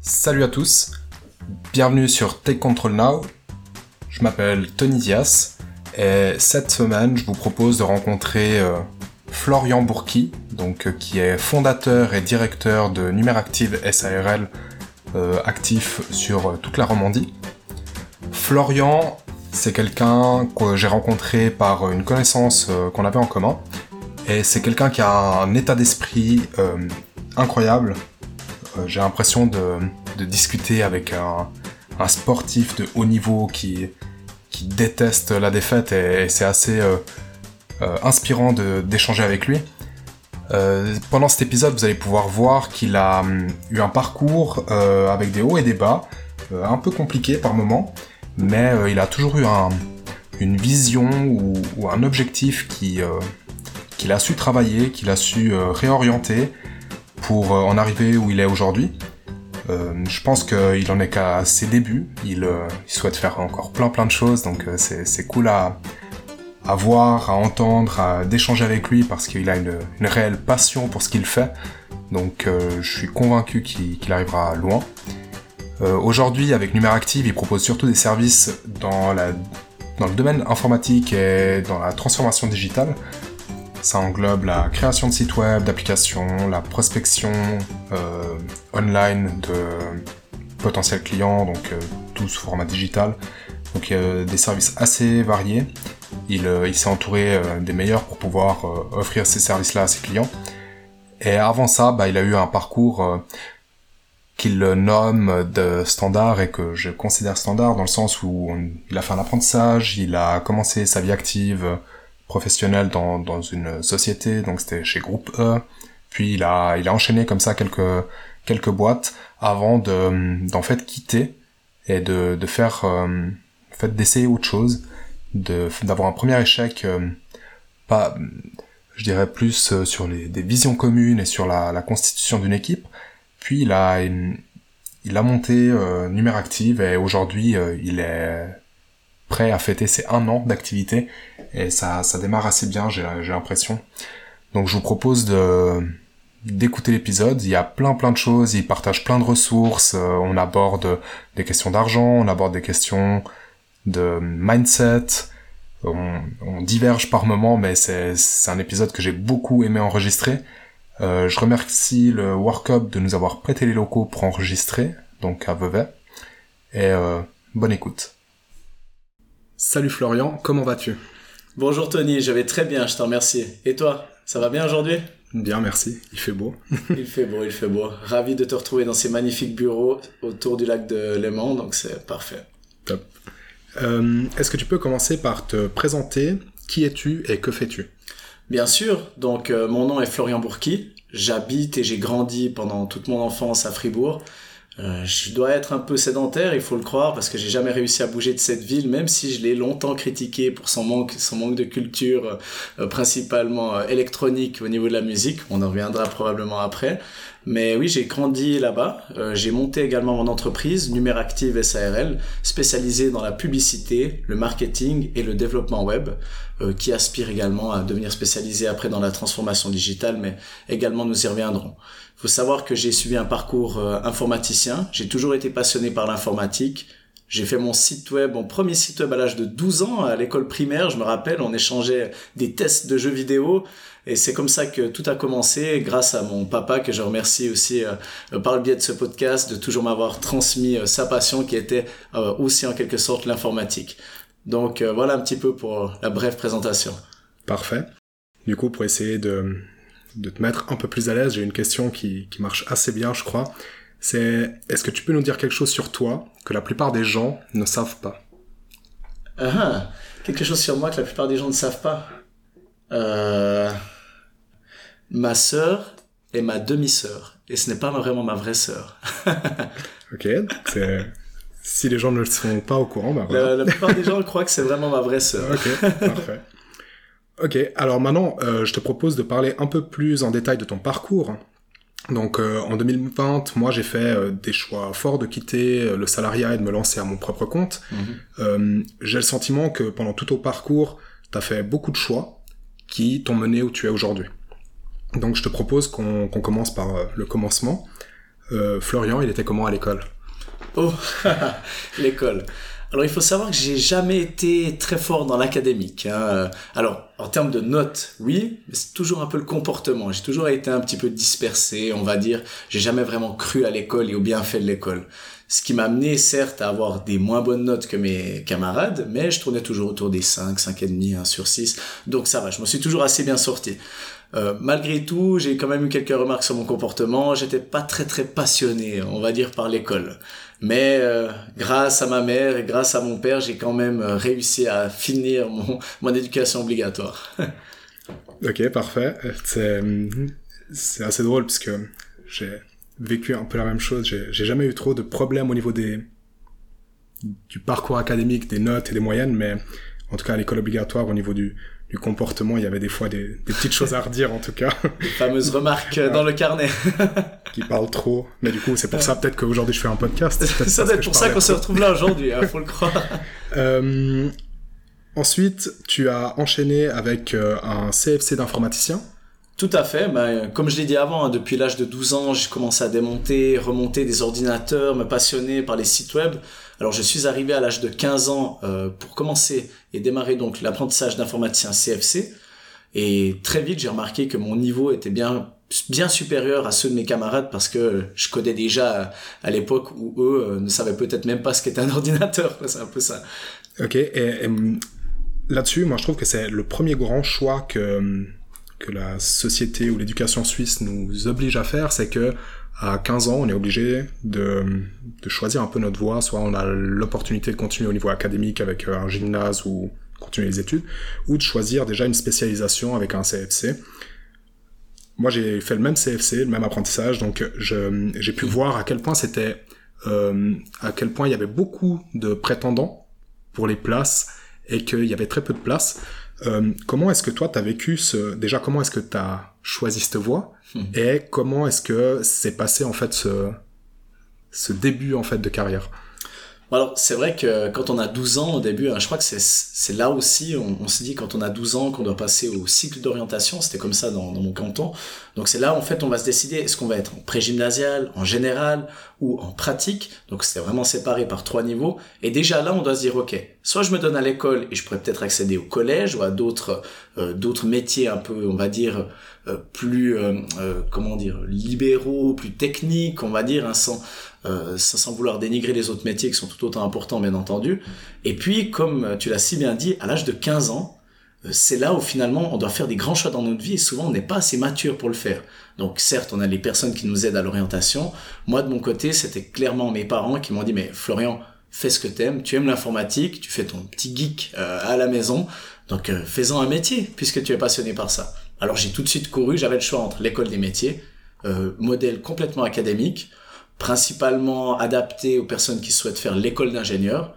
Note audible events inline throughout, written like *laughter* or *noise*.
Salut à tous, bienvenue sur Take Control Now. Je m'appelle Tony Dias et cette semaine je vous propose de rencontrer euh, Florian Bourki, donc, euh, qui est fondateur et directeur de Numeractive SARL euh, actif sur toute la Romandie. Florian, c'est quelqu'un que j'ai rencontré par une connaissance qu'on avait en commun et c'est quelqu'un qui a un état d'esprit incroyable j'ai l'impression de, discuter avec un, sportif de haut niveau qui, déteste la défaite et, c'est assez euh, euh, inspirant d'échanger avec lui. pendant cet épisode, vous allez pouvoir voir qu'il a hum, eu un parcours avec des hauts et des bas, un peu compliqué par moments, mais il a toujours eu une vision ou, un objectif qu'il a su travailler, qu'il a su réorienter pour euh, en arriver où il est aujourd'hui. Euh, je pense qu'il en est qu'à ses débuts. Il, euh, souhaite faire encore plein plein de choses, donc c'est cool à, voir, à entendre, à d'échanger avec lui parce qu'il a une, réelle passion pour ce qu'il fait. Donc je suis convaincu qu'il arrivera loin. Aujourd'hui, avec Numeractive, il propose surtout des services dans le domaine informatique et dans la transformation digitale. Ça englobe la création de sites web, d'applications, la prospection euh, online de potentiels clients, donc euh, tout sous format digital. Donc il y a des services assez variés. Il, euh, s'est entouré des meilleurs pour pouvoir offrir ces services-là à ses clients. Et avant ça, bah, il a eu un parcours qu'il nomme de standard et que je considère standard dans le sens où il a fait un apprentissage, il a commencé sa vie active professionnel dans, dans une société, donc c'était chez Groupe E. Puis il a, il a enchaîné comme ça quelques, quelques boîtes avant de, d'en fait quitter et de, de faire, euh, fait d'essayer autre chose, de, d'avoir un premier échec, euh, pas, je dirais plus euh, sur les, des visions communes et sur la, la constitution d'une équipe. Puis il a, il, a monté euh, Numeractive et aujourd'hui il est prêt à fêter ses un an d'activité. Et ça, ça démarre assez bien, j'ai l'impression. Donc je vous propose de d'écouter l'épisode, il y a plein plein de choses, il partage plein de ressources, euh, on aborde des questions d'argent, on aborde des questions de mindset, on, on diverge par moments, mais c'est un épisode que j'ai beaucoup aimé enregistrer. Euh, je remercie le Workup de nous avoir prêté les locaux pour enregistrer, donc à Vevey, et euh, bonne écoute. Salut Florian, comment vas-tu? Bonjour Tony, je vais très bien, je te remercie. Et toi, ça va bien aujourd'hui? Bien, merci. Il fait beau. *laughs* il fait beau, il fait beau. Ravi de te retrouver dans ces magnifiques bureaux autour du lac de Léman, donc c'est parfait. Top. Euh, est-ce que tu peux commencer par te présenter? Qui es-tu et que fais-tu? Bien sûr. Donc, euh, mon nom est Florian Bourki. J'habite et j'ai grandi pendant toute mon enfance à Fribourg. Euh, je dois être un peu sédentaire, il faut le croire, parce que j'ai jamais réussi à bouger de cette ville, même si je l'ai longtemps critiqué pour son manque, son manque de culture, euh, principalement euh, électronique au niveau de la musique. On en reviendra probablement après. Mais oui, j'ai grandi là-bas. j'ai monté également mon entreprise, Numeractive SARL, spécialisée dans la publicité, le marketing et le développement web, qui aspire également à devenir spécialisée après dans la transformation digitale, mais également nous y reviendrons faut savoir que j'ai suivi un parcours euh, informaticien. J'ai toujours été passionné par l'informatique. J'ai fait mon site web, mon premier site web à l'âge de 12 ans à l'école primaire. Je me rappelle, on échangeait des tests de jeux vidéo. Et c'est comme ça que tout a commencé, grâce à mon papa, que je remercie aussi euh, par le biais de ce podcast, de toujours m'avoir transmis euh, sa passion qui était aussi en quelque sorte l'informatique. Donc voilà un petit peu pour la brève présentation. Parfait. Du coup, pour essayer de, de te mettre un peu plus à l'aise, j'ai une question qui, qui marche assez bien, je crois. C'est est-ce que tu peux nous dire quelque chose sur toi que la plupart des gens ne savent pas? Ah, ah, Quelque chose sur moi que la plupart des gens ne savent pas euh... Ma sœur est ma demi-sœur. Et ce n'est pas vraiment ma vraie sœur. *laughs* ok, si les gens ne le sont pas au courant, bah voilà. la, la, plupart des gens croient que c'est vraiment ma vraie sœur. ok, parfait. Ok, alors maintenant, euh, je te propose de parler un peu plus en détail de ton parcours. Donc euh, en 2020, moi j'ai fait euh, des choix forts de quitter le salariat et de me lancer à mon propre compte. Mhm. j'ai le sentiment que pendant tout ton parcours, tu as fait beaucoup de choix qui t'ont mené où tu es aujourd'hui. Donc je te propose qu'on commence par le commencement. euh, Florian, il était comment à l'école? Oh, *laughs* l'école. Alors il faut savoir que j'ai jamais été très fort dans l'académique. Hein. Alors en termes de notes, oui, mais c'est toujours un peu le comportement. J'ai toujours été un petit peu dispersé, on va dire. J'ai jamais vraiment cru à l'école et au bienfait de l'école. Ce qui m'a amené certes à avoir des moins bonnes notes que mes camarades, mais je tournais toujours autour des 5, 5 et demi, 1 sur 6. Donc ça va, je me suis toujours assez bien sorti. Euh, malgré tout, j'ai quand même eu quelques remarques sur mon comportement. J'étais pas très très passionné, on va dire, par l'école. Mais euh, grâce à ma mère et grâce à mon père, j'ai quand même euh, réussi à finir mon, *laughs* éducation obligatoire. *laughs* ok, parfait. C'est assez drôle parce que j'ai vécu un peu la même chose. J'ai jamais eu trop de problèmes au niveau des du parcours académique, des notes et des moyennes, mais en tout cas à l'école obligatoire au niveau du, du comportement, il y avait des fois des, des petites choses à redire en tout cas. Les fameuses remarques dans le carnet. *laughs* qui parlent trop. Mais du coup, c'est pour ça peut-être qu'aujourd'hui je fais un podcast. *laughs* ça doit être pour ça qu'on se retrouve là aujourd'hui, hein, faut le croire. *laughs* Euh, ensuite, tu as enchaîné avec euh, un CFC d'informaticien. Tout à fait. Ben, comme je l'ai dit avant, hein, depuis l'âge de 12 ans, j'ai commencé à démonter, remonter des ordinateurs, me passionner par les sites web. Alors je suis arrivé à l'âge de 15 ans euh, pour commencer et démarrer donc l'apprentissage d'informaticien CFC. Et très vite, j'ai remarqué que mon niveau était bien bien supérieur à ceux de mes camarades parce que je codais déjà à l'époque où eux euh, ne savaient peut-être même pas ce qu'était un *laughs* ordinateur. C'est un peu ça. Ok. Et, hum, là-dessus, moi, je trouve que c'est le premier grand choix que hum, que la société ou l'éducation suisse nous oblige à faire, c'est que à 15 ans, on est obligé de, de choisir un peu notre voie. Soit on a l'opportunité de continuer au niveau académique avec euh, un gymnase ou continuer les études, ou de choisir déjà une spécialisation avec un CFC. Moi, j'ai fait le même CFC, le même apprentissage, donc j'ai pu voir à quel point c'était, euh, à quel point il y avait beaucoup de prétendants pour les places et qu'il y avait très peu de places. Euh, comment est-ce que toi, tu as vécu ce... Déjà, comment est-ce que tu as choisi cette voie? Et comment est-ce que c'est passé, en fait, ce, ce début, en fait, de carrière? Alors, c'est vrai que quand on a 12 ans au début, hein, je crois que c'est là aussi, on, on se dit quand on a 12 ans qu'on doit passer au cycle d'orientation, c'était comme ça dans, dans, mon canton. Donc c'est là, en fait, on va se décider, est-ce qu'on va être en pré-gymnasial, en général ou en pratique? Donc c'était vraiment séparé par trois niveaux. Et déjà là, on doit se dire, ok, soit je me donne à l'école et je pourrais peut-être accéder au collège ou à d'autres euh, d'autres métiers un peu, on va dire, euh, plus, euh, comment dire, libéraux, plus techniques, on va dire, hein, sans euh, sans vouloir dénigrer les autres métiers qui sont tout autant importants bien entendu. Et puis, comme tu l'as si bien dit, à l'âge de 15 ans, euh, c'est là où finalement on doit faire des grands choix dans notre vie et souvent on n'est pas assez mature pour le faire. Donc certes, on a les personnes qui nous aident à l'orientation. Moi de mon côté, c'était clairement mes parents qui m'ont dit mais Florian, fais ce que t'aimes, tu aimes l'informatique, tu fais ton petit geek euh, à la maison, donc fais-en un métier puisque tu es passionné par ça. Alors j'ai tout de suite couru, j'avais le choix entre l'école des métiers, modèle complètement académique, principalement adapté aux personnes qui souhaitent faire l'école d'ingénieur.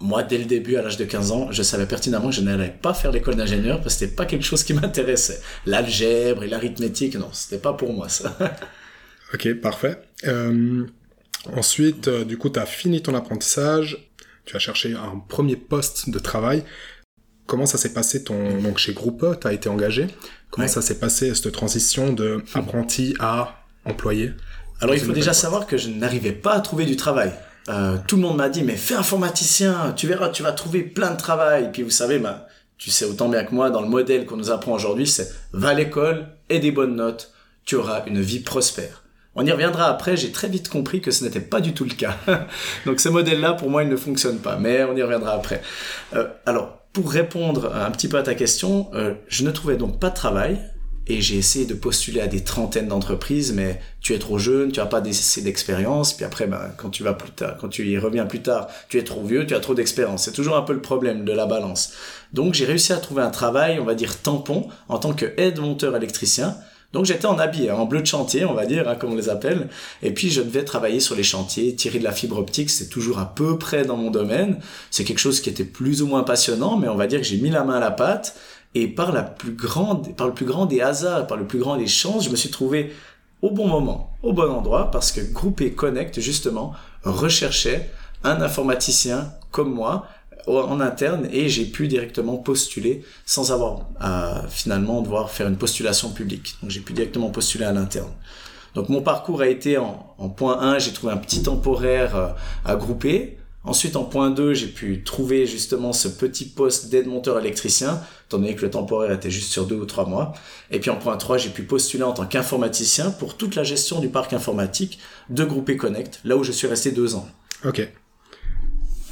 Moi, dès le début, à l'âge de 15 ans, je savais pertinemment que je n'allais pas faire l'école d'ingénieur parce que c'était pas quelque chose qui *laughs* m'intéressait. L'algèbre et l'arithmétique, non, c'était pas pour moi ça. *laughs* ok, parfait. Euh, ensuite, euh, du coup, tu as fini ton apprentissage, tu as cherché un premier poste de travail. Comment ça s'est passé ton donc chez Groupe Tu as été engagé. Comment ça s'est passé cette transition de apprenti à employé? Alors il faut déjà savoir que je n'arrivais pas à trouver du travail. Euh, tout le monde m'a dit mais fais informaticien, tu verras, tu vas trouver plein de travail. Et puis vous savez, bah, tu sais autant bien que moi, dans le modèle qu'on nous apprend aujourd'hui, c'est va à l'école et des bonnes notes, tu auras une vie prospère. On y reviendra après, j'ai très vite compris que ce n'était pas du tout le cas. *laughs* Donc ce modèle-là, pour moi, il ne fonctionne pas, mais on y reviendra après. Euh, alors, pour répondre un petit peu à ta question, euh, je ne trouvais donc pas de travail, et j'ai essayé de postuler à des trentaines d'entreprises, mais tu es trop jeune, tu n'as pas assez d'expérience, puis après, ben, quand tu y reviens plus tard, tu es trop vieux, tu as trop d'expérience. C'est toujours un peu le problème de la balance. Donc j'ai réussi à trouver un travail, on va dire tampon, en tant que aide-monteur électricien. Donc j'étais en habit, hein, en bleu de chantier, on va dire, hein, comme on les appelle. Et puis je devais travailler sur les chantiers, tirer de la fibre optique, c'est toujours à peu près dans mon domaine. C'est quelque chose qui était plus ou moins passionnant, mais on va dire que j'ai mis la main à la pâte. Et par la plus grande, par le plus grand des hasards, par le plus grand des chances, je me suis trouvé au bon moment, au bon endroit, parce que Groupé Connect, justement, recherchait un informaticien comme moi en interne et j'ai pu directement postuler sans avoir à finalement devoir faire une postulation publique. Donc j'ai pu directement postuler à l'interne. Donc mon parcours a été en, en point 1, j'ai trouvé un petit temporaire euh, à grouper. Ensuite, en point 2, j'ai pu trouver justement ce petit poste d'aide-monteur électricien, étant donné que le temporaire était juste sur deux ou trois mois. Et puis en point 3, j'ai pu postuler en tant qu'informaticien pour toute la gestion du parc informatique de Groupé Connect, là où je suis resté deux ans. Ok.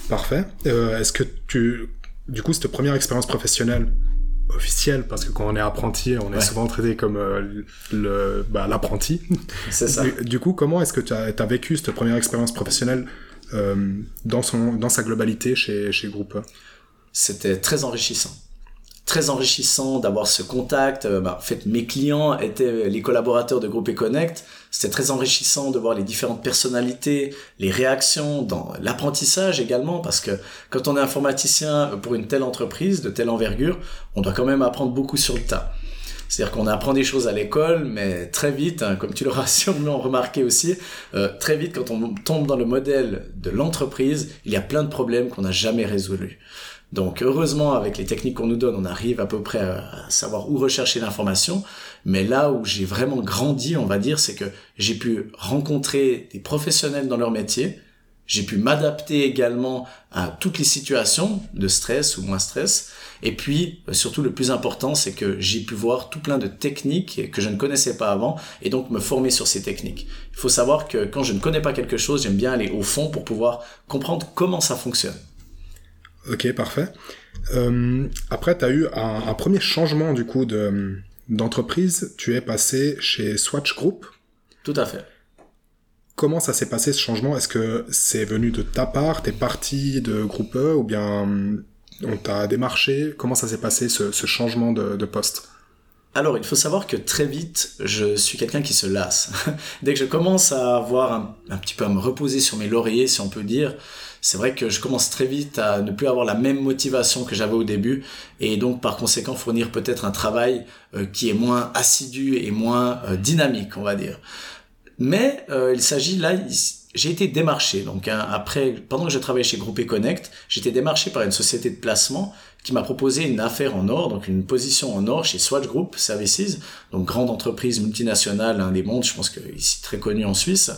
Parfait. Euh, Est-ce que tu... Du coup, cette première expérience professionnelle officielle, parce que quand on est apprenti, on est Ouais. souvent traité comme euh, le bah, l'apprenti. C'est ça. Du, du coup, comment est-ce que tu as, as vécu cette première expérience professionnelle dans, son, dans sa globalité chez, chez Groupe C'était très enrichissant. Très enrichissant d'avoir ce contact. Euh, bah, en fait, mes clients étaient les collaborateurs de Groupe Connect. C'était très enrichissant de voir les différentes personnalités, les réactions dans l'apprentissage également, parce que quand on est informaticien pour une telle entreprise de telle envergure, on doit quand même apprendre beaucoup sur le tas. C'est-à-dire qu'on apprend des choses à l'école, mais très vite, hein, comme tu l'auras *laughs* sûrement remarqué aussi, euh, très vite quand on tombe dans le modèle de l'entreprise, il y a plein de problèmes qu'on n'a jamais résolus. Donc heureusement, avec les techniques qu'on nous donne, on arrive à peu près à savoir où rechercher l'information. Mais là où j'ai vraiment grandi, on va dire, c'est que j'ai pu rencontrer des professionnels dans leur métier. J'ai pu m'adapter également à toutes les situations de stress ou moins stress. Et puis, surtout, le plus important, c'est que j'ai pu voir tout plein de techniques que je ne connaissais pas avant et donc me former sur ces techniques. Il faut savoir que quand je ne connais pas quelque chose, j'aime bien aller au fond pour pouvoir comprendre comment ça fonctionne. Ok, parfait. Euh, après, tu as eu un, un, premier changement du coup de d'entreprise. Tu es passé chez Swatch Group. Tout à fait. Comment ça s'est passé ce changement? Est-ce que c'est venu de ta part? T'es parti de Groupe E ou bien on t'a démarché Comment ça s'est passé ce, ce changement de, de poste? Alors, il faut savoir que très vite, je suis quelqu'un qui se lasse. *laughs* Dès que je commence à avoir un, petit peu à me reposer sur mes lauriers, si on peut dire, c'est vrai que je commence très vite à ne plus avoir la même motivation que j'avais au début et donc par conséquent fournir peut-être un travail euh, qui est moins assidu et moins euh, dynamique, on va dire. Mais euh, il s'agit là, j'ai été démarché. Donc hein, après, pendant que je travaillais chez Groupé Connect, j'étais démarché par une société de placement qui m'a proposé une affaire en or, donc une position en or chez Swatch Group Services, donc grande entreprise multinationale, un des mondes, je pense que ici très connu en Suisse,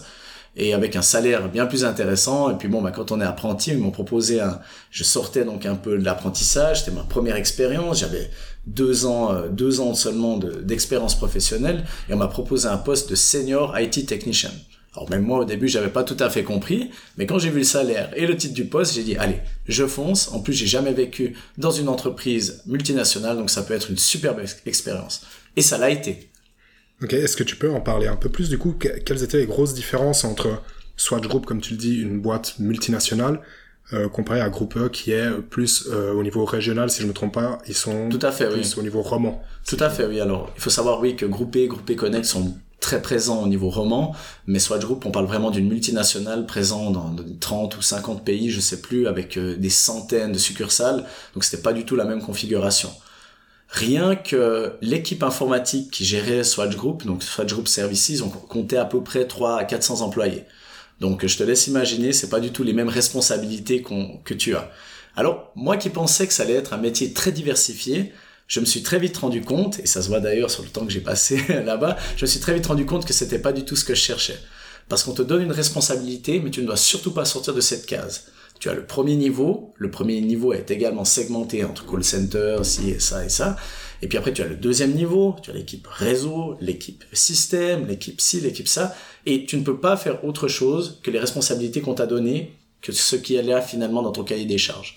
et avec un salaire bien plus intéressant. Et puis bon, bah, quand on est apprenti, ils m'ont proposé un, je sortais donc un peu de l'apprentissage, c'était ma première expérience, j'avais deux ans, euh, deux ans seulement d'expérience de, professionnelle, et on m'a proposé un poste de senior IT technician. Alors même moi au début j'avais pas tout à fait compris, mais quand j'ai vu le salaire et le titre du poste, j'ai dit allez, je fonce. En plus j'ai jamais vécu dans une entreprise multinationale, donc ça peut être une superbe expérience. Et ça l'a été. Ok, est-ce que tu peux en parler un peu plus du coup? Quelles étaient les grosses différences entre Swatch Group, comme tu le dis, une boîte multinationale, euh, comparé à Groupe E qui est plus euh, au niveau régional, si je me trompe pas, ils sont tout à fait, plus oui. au niveau roman? Tout à fait, oui. Alors il faut savoir oui que Groupe E, Groupe E Connect sont très présent au niveau roman, mais Swatch Group, on parle vraiment d'une multinationale présente dans 30 ou 50 pays, je sais plus, avec euh, des centaines de succursales, donc c'était pas du tout la même configuration. Rien que l'équipe informatique qui gérait Swatch Group, donc Swatch Group Services, on comptait à peu près 3 à 400 employés. Donc je te laisse imaginer, c'est pas du tout les mêmes responsabilités que tu as. Alors moi qui pensais que ça allait être un métier très diversifié, je me suis très vite rendu compte, et ça se voit d'ailleurs sur le temps que j'ai passé *laughs* là-bas, je me suis très vite rendu compte que c'était pas du tout ce que je cherchais. Parce qu'on te donne une responsabilité, mais tu ne dois surtout pas sortir de cette case. Tu as le premier niveau, le premier niveau est également segmenté entre call center, ci et ça et ça. Et puis après, tu as le deuxième niveau, tu as l'équipe réseau, l'équipe système, l'équipe ci, l'équipe ça. Et tu ne peux pas faire autre chose que les responsabilités qu'on t'a données, que ce qui est là finalement dans ton cahier des charges.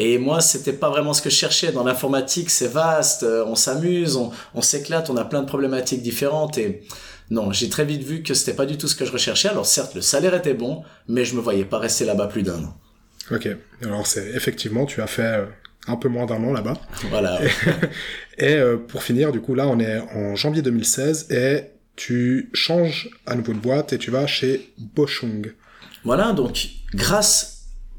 Et moi, c'était pas vraiment ce que je cherchais. Dans l'informatique, c'est vaste, on s'amuse, on, on s'éclate, on a plein de problématiques différentes. Et non, j'ai très vite vu que c'était pas du tout ce que je recherchais. Alors certes, le salaire était bon, mais je me voyais pas rester là-bas plus d'un an. Ok. Alors c'est effectivement, tu as fait un peu moins d'un an là-bas. Voilà. et, *laughs* et euh, pour finir, du coup, là, on est en janvier 2016 et tu changes à nouveau de boîte et tu vas chez Boschung. Voilà, donc grâce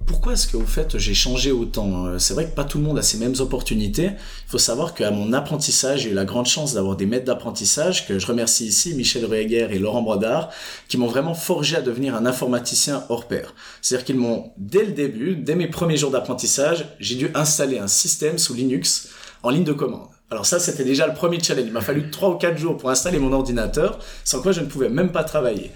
pourquoi est-ce que au fait j'ai changé autant C'est vrai que pas tout le monde a ces mêmes opportunités. Il faut savoir qu'à mon apprentissage, j'ai eu la grande chance d'avoir des maîtres d'apprentissage que je remercie ici, Michel Rueger et Laurent Brodard, qui m'ont vraiment forgé à devenir un informaticien hors pair. C'est-à-dire qu'ils m'ont, dès le début, dès mes premiers jours d'apprentissage, j'ai dû installer un système sous Linux en ligne de commande. Alors ça, c'était déjà le premier challenge. Il m'a fallu trois ou quatre jours pour installer mon ordinateur, sans quoi je ne pouvais même pas travailler.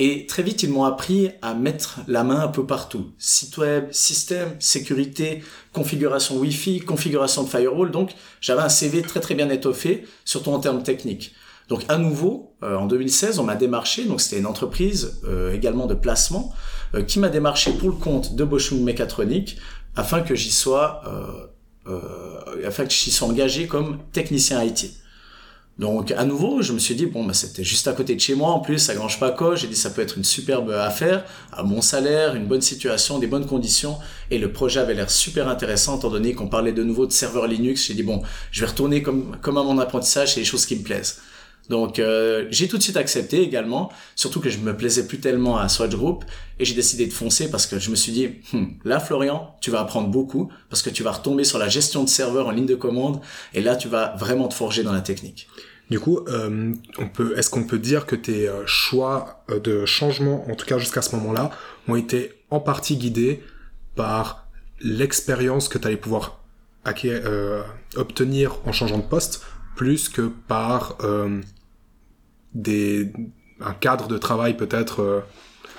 Et très vite, ils m'ont appris à mettre la main un peu partout. Site web, système, sécurité, configuration Wi-Fi, configuration de firewall. Donc, j'avais un CV très très bien étoffé, surtout en termes techniques. Donc, à nouveau, euh, en 2016, on m'a démarché. Donc, c'était une entreprise euh, également de placement euh, qui m'a démarché pour le compte de Boschung Mécatronique afin que j'y sois, afin que j'y sois engagé comme technicien IT. Donc à nouveau, je me suis dit bon bah c'était juste à côté de chez moi en plus, ça grange pas quoi. J'ai dit ça peut être une superbe affaire, à mon salaire, une bonne situation, des bonnes conditions et le projet avait l'air super intéressant étant donné qu'on parlait de nouveau de serveur Linux. J'ai dit bon, je vais retourner comme comme à mon apprentissage, c'est les choses qui me plaisent. Donc euh, j'ai tout de suite accepté également, surtout que je me plaisais plus tellement à Swatch Group et j'ai décidé de foncer parce que je me suis dit hmm, là Florian, tu vas apprendre beaucoup parce que tu vas retomber sur la gestion de serveur en ligne de commande et là tu vas vraiment te forger dans la technique. Du coup, euh, on peut, est-ce qu'on peut dire que tes euh, choix euh, de changement, en tout cas jusqu'à ce moment-là, ont été en partie guidés par l'expérience que tu allais pouvoir obtenir en changeant de poste, plus que par des, un cadre de travail peut-être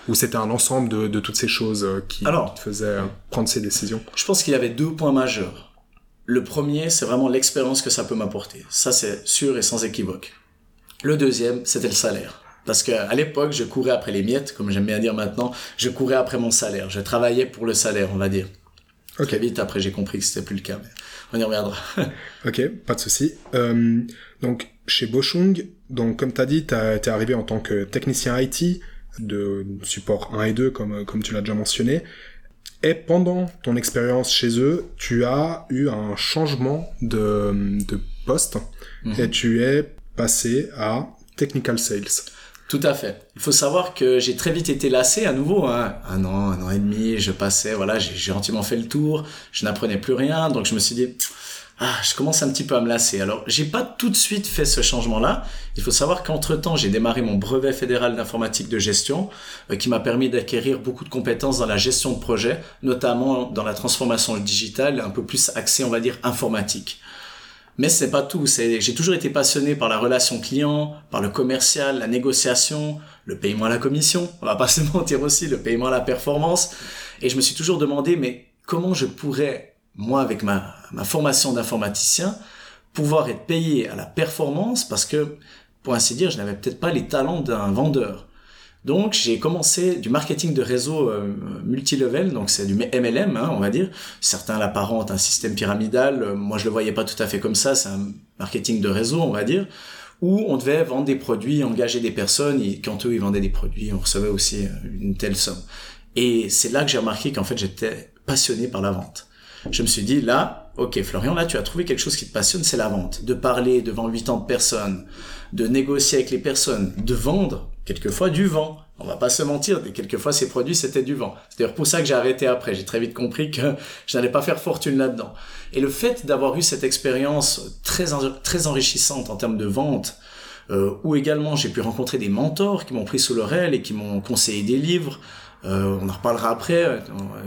où c'était un ensemble de, de, toutes ces choses qui, Alors, te faisaient prendre ces décisions? Je pense qu'il y avait deux points majeurs. Le premier, c'est vraiment l'expérience que ça peut m'apporter. Ça, c'est sûr et sans équivoque. Le deuxième, c'était le salaire. Parce qu'à l'époque, je courais après les miettes, comme j'aime bien dire maintenant, je courais après mon salaire. Je travaillais pour le salaire, on va dire. Ok. vite, après, j'ai compris que c'était plus le cas, mais on y reviendra. *laughs* ok, pas de souci. Euh, donc, chez Boschung, donc, comme tu as dit, tu es arrivé en tant que technicien IT de support 1 et 2, comme, comme tu l'as déjà mentionné. Et pendant ton expérience chez eux, tu as eu un changement de, de poste mhm. et tu es passé à Technical Sales. Tout à fait. Il faut savoir que j'ai très vite été lassé à nouveau. Hein. Un an, un an et demi, je passais, voilà, j'ai gentiment fait le tour, je n'apprenais plus rien, donc je me suis dit, ah, je commence un petit peu à me lasser. Alors, j'ai pas tout de suite fait ce changement-là. Il faut savoir qu'entre-temps, j'ai démarré mon brevet fédéral d'informatique de gestion, euh, qui m'a permis d'acquérir beaucoup de compétences dans la gestion de projet, notamment dans la transformation digitale, un peu plus axé, on va dire, informatique. Mais c'est pas tout. J'ai toujours été passionné par la relation client, par le commercial, la négociation, le paiement à la commission. On va pas *laughs* se mentir aussi, le paiement à la performance. Et je me suis toujours demandé, mais comment je pourrais moi, avec ma, ma formation d'informaticien, pouvoir être payé à la performance parce que, pour ainsi dire, je n'avais peut-être pas les talents d'un vendeur. Donc, j'ai commencé du marketing de réseau euh, multilevel, donc c'est du MLM, hein, on va dire. Certains l'apparentent un système pyramidal. Moi, je le voyais pas tout à fait comme ça. C'est un marketing de réseau, on va dire, où on devait vendre des produits, engager des personnes, et quand eux, ils vendaient des produits, on recevait aussi euh, une telle somme. Et c'est là que j'ai remarqué qu'en fait, j'étais passionné par la vente je me suis dit là, ok Florian, là tu as trouvé quelque chose qui te passionne, c'est la vente. De parler devant 80 de personnes, de négocier avec les personnes, de vendre quelquefois du vent. On va pas se mentir, quelquefois ces produits c'était du vent. C'est d'ailleurs pour ça que j'ai arrêté après. J'ai très vite compris que je n'allais pas faire fortune là-dedans. Et le fait d'avoir eu cette expérience très très enrichissante en termes de vente, euh, où également j'ai pu rencontrer des mentors qui m'ont pris sous leur aile et qui m'ont conseillé des livres, euh, on en reparlera après, euh,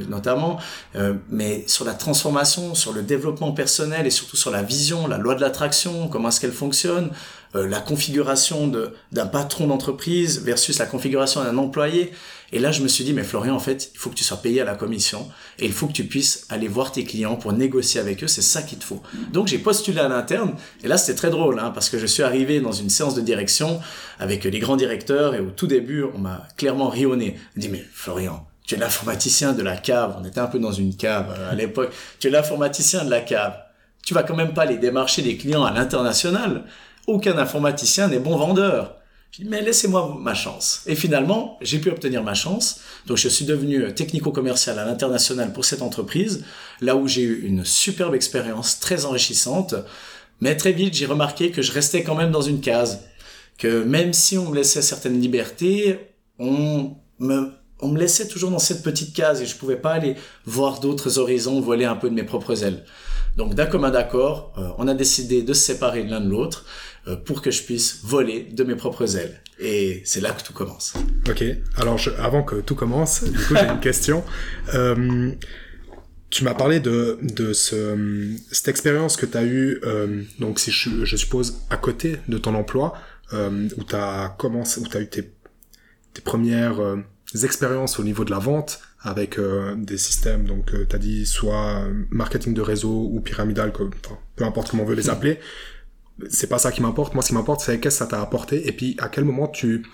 notamment, euh, mais sur la transformation, sur le développement personnel et surtout sur la vision, la loi de l'attraction, comment est-ce qu'elle fonctionne, euh, la configuration d'un patron d'entreprise versus la configuration d'un employé. Et là, je me suis dit, mais Florian, en fait, il faut que tu sois payé à la commission et il faut que tu puisses aller voir tes clients pour négocier avec eux. C'est ça qu'il te faut. Donc, j'ai postulé à l'interne et là, c'était très drôle hein, parce que je suis arrivé dans une séance de direction avec les grands directeurs et au tout début, on m'a clairement rionné. On dit, mais Florian, tu es l'informaticien de la cave. On était un peu dans une cave euh, à l'époque. Tu es l'informaticien de la cave. Tu vas quand même pas aller démarcher des clients à l'international aucun informaticien n'est bon vendeur. J'ai dit, mais laissez-moi ma chance. Et finalement, j'ai pu obtenir ma chance. Donc, je suis devenu technico-commercial à l'international pour cette entreprise, là où j'ai eu une superbe expérience très enrichissante. Mais très vite, j'ai remarqué que je restais quand même dans une case. Que même si on me laissait certaines libertés, on me, laissait toujours dans cette petite case et je pouvais pas aller voir d'autres horizons, voler un peu de mes propres ailes. Donc d'un commun d'accord, euh, on a décidé de se séparer l'un de l'autre. Euh, pour que je puisse voler de mes propres ailes. Et c'est là que tout commence. Ok, alors je, avant que tout commence, du coup j'ai une *laughs* question. Euh, tu m'as parlé de, de ce, cette expérience que tu as eue, euh, donc si je, je, suppose à côté de ton emploi, euh, où tu as commencé, où tu as eu tes, tes premières euh, expériences au niveau de la vente avec euh, des systèmes, donc tu as dit soit marketing de réseau ou pyramidal, que, peu importe comment on veut les *laughs* appeler. C'est pas ça qui m'importe. Moi, ce qui m'importe, c'est qu'est-ce que ça t'a apporté et puis à quel moment tu...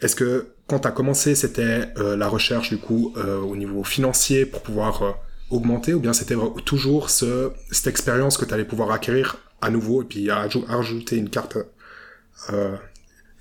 Est-ce que quand tu as commencé, c'était la recherche du coup au niveau financier pour pouvoir augmenter ou bien c'était toujours ce, cette expérience que tu allais pouvoir acquérir à nouveau et puis ajouter une carte, euh,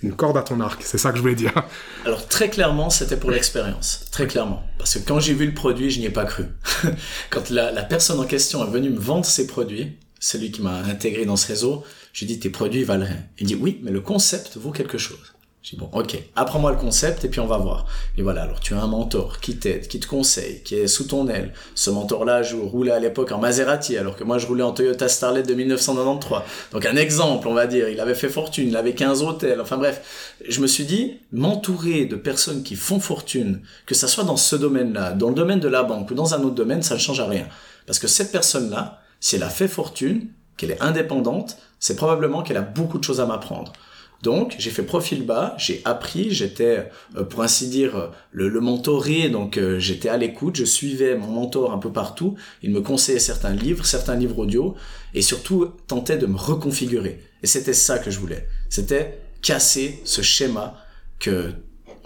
une corde à ton arc? C'est ça que je voulais dire. *laughs* Alors très clairement, c'était pour l'expérience, très clairement. Parce que quand j'ai vu le produit, je n'y ai pas cru. *laughs* quand la, la, personne en question est venue me vendre ses produits, celui qui m'a intégré dans ce réseau, j'ai dit tes produits valent rien. Il dit oui, mais le concept vaut quelque chose. J'ai dit, bon, ok, apprends-moi le concept et puis on va voir. Et voilà, alors tu as un mentor qui t'aide, qui te conseille, qui est sous ton aile. Ce mentor-là, je roulais à l'époque en Maserati, alors que moi je roulais en Toyota Starlet de 1993. Donc un exemple, on va dire, il avait fait fortune, il avait 15 hôtels, enfin bref. Je me suis dit, m'entourer de personnes qui font fortune, que ça soit dans ce domaine-là, dans le domaine de la banque ou dans un autre domaine, ça ne change à rien. Parce que cette personne-là, si elle a fait fortune, qu'elle est indépendante, c'est probablement qu'elle a beaucoup de choses à m'apprendre. Donc, j'ai fait profil bas, j'ai appris, j'étais, euh, pour ainsi dire, le, le mentoré, donc euh, j'étais à l'écoute, je suivais mon mentor un peu partout, il me conseillait certains livres, certains livres audio, et surtout tentait de me reconfigurer. Et c'était ça que je voulais. C'était casser ce schéma que,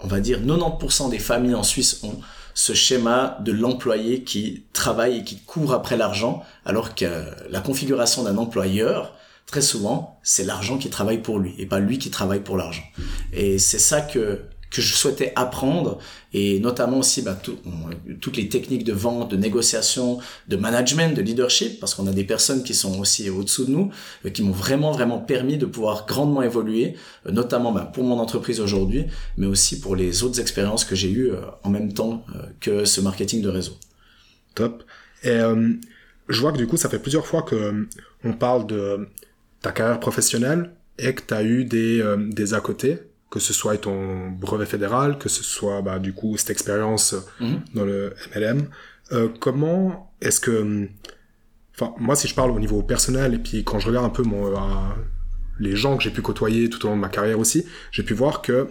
on va dire, 90% des familles en Suisse ont, ce schéma de l'employé qui travaille et qui court après l'argent, alors que la configuration d'un employeur, très souvent, c'est l'argent qui travaille pour lui et pas lui qui travaille pour l'argent. Et c'est ça que que je souhaitais apprendre et notamment aussi bah, toutes les techniques de vente, de négociation, de management, de leadership, parce qu'on a des personnes qui sont aussi au-dessous de nous, euh, qui m'ont vraiment vraiment permis de pouvoir grandement évoluer, euh, notamment bah, pour mon entreprise aujourd'hui, mais aussi pour les autres expériences que j'ai eues euh, en même temps que ce marketing de réseau. Top. Et je vois que du coup, ça fait plusieurs fois que on parle de ta carrière professionnelle et que tu as eu des, euh, des à côté, que ce soit ton brevet fédéral, que ce soit bah, du coup cette expérience mhm. dans le MLM. Euh, comment est-ce que... Enfin, moi, si je parle au niveau personnel, et puis quand je regarde un peu mon, euh, les gens que j'ai pu côtoyer tout au long de ma carrière aussi, j'ai pu voir que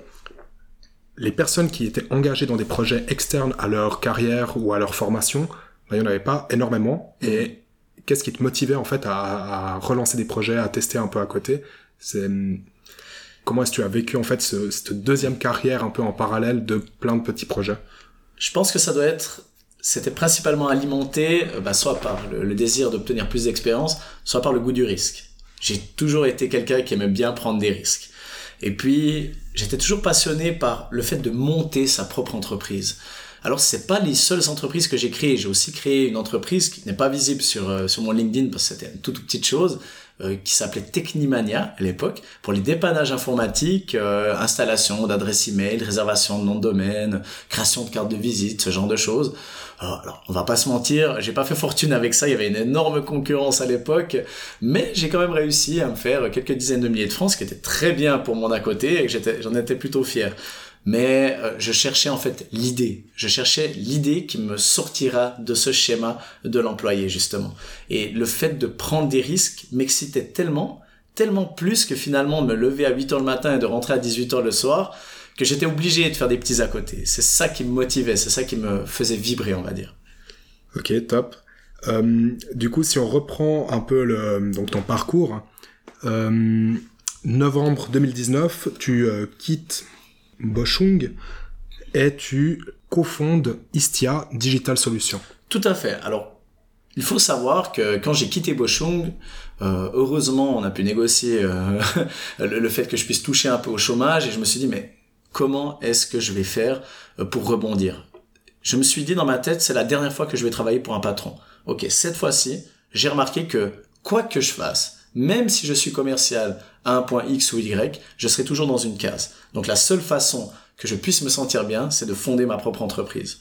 les personnes qui étaient engagées dans des projets externes à leur carrière ou à leur formation, bah, il n'y en avait pas énormément. Et qu'est-ce qui te motivait en fait à, relancer des projets, à tester un peu à côté? Comment est-ce que tu as vécu en fait cette deuxième carrière un peu en parallèle de plein de petits projets? Je pense que ça doit être c'était principalement alimenté euh, bah, soit par le, désir d'obtenir plus d'expérience, soit par le goût du risque. J'ai toujours été quelqu'un qui aimait bien prendre des risques. Et puis, j'étais toujours passionné par le fait de monter sa propre entreprise. Alors c'est pas les seules entreprises que j'ai créées. J'ai aussi créé une entreprise qui n'est pas visible sur euh, sur mon LinkedIn parce que c'était une toute, petite chose euh, qui s'appelait Technimania à l'époque pour les dépannages informatiques, euh, installation d'adresse email, réservation de nom de domaine, création de carte de visite, ce genre de choses. Alors, on va pas se mentir, j'ai pas fait fortune avec ça, il y avait une énorme concurrence à l'époque, mais j'ai quand même réussi à me faire quelques dizaines de milliers de francs, ce qui était très bien pour mon à côté et que j'en étais plutôt fier mais euh, je cherchais en fait l'idée. Je cherchais l'idée qui me sortira de ce schéma de l'employé justement. Et le fait de prendre des risques m'excitait tellement, tellement plus que finalement me lever à 8 heures le matin et de rentrer à 18 heures le soir, que j'étais obligé de faire des petits à côté. C'est ça qui me motivait, c'est ça qui me faisait vibrer, on va dire. Ok, top. Euh, du coup, si on reprend un peu le, donc ton parcours, euh, novembre 2019, tu euh, quittes Boschung et tu cofondes Istia Digital Solutions. Tout à fait. Alors, il faut savoir que quand j'ai quitté Boschung, euh, heureusement, on a pu négocier euh, *laughs* le, fait que je puisse toucher un peu au chômage et je me suis dit, mais comment est-ce que je vais faire euh, pour rebondir? Je me suis dit dans ma tête, c'est la dernière fois que je vais travailler pour un patron. Ok, cette fois-ci, j'ai remarqué que quoi que je fasse, même si je suis commercial à un point X ou Y, je serai toujours dans une case. Donc la seule façon que je puisse me sentir bien, c'est de fonder ma propre entreprise.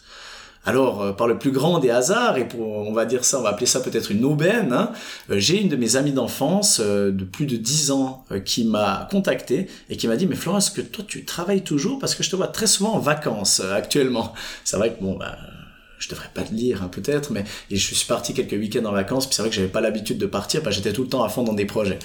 Alors, euh, par le plus grand des hasards, et pour, on va dire ça, on va appeler ça peut-être une aubaine, hein, euh, j'ai une de mes amies d'enfance euh, de plus de 10 ans qui m'a contacté et qui m'a dit, mais Florence, que toi tu travailles toujours? Parce que je te vois très souvent en vacances actuellement. C'est vrai que bon, bah, je devrais pas le lire hein, peut-être, mais je suis parti quelques week-ends en vacances, puis c'est vrai que j'avais pas l'habitude de partir, parce que j'étais tout le temps à fond dans des projets.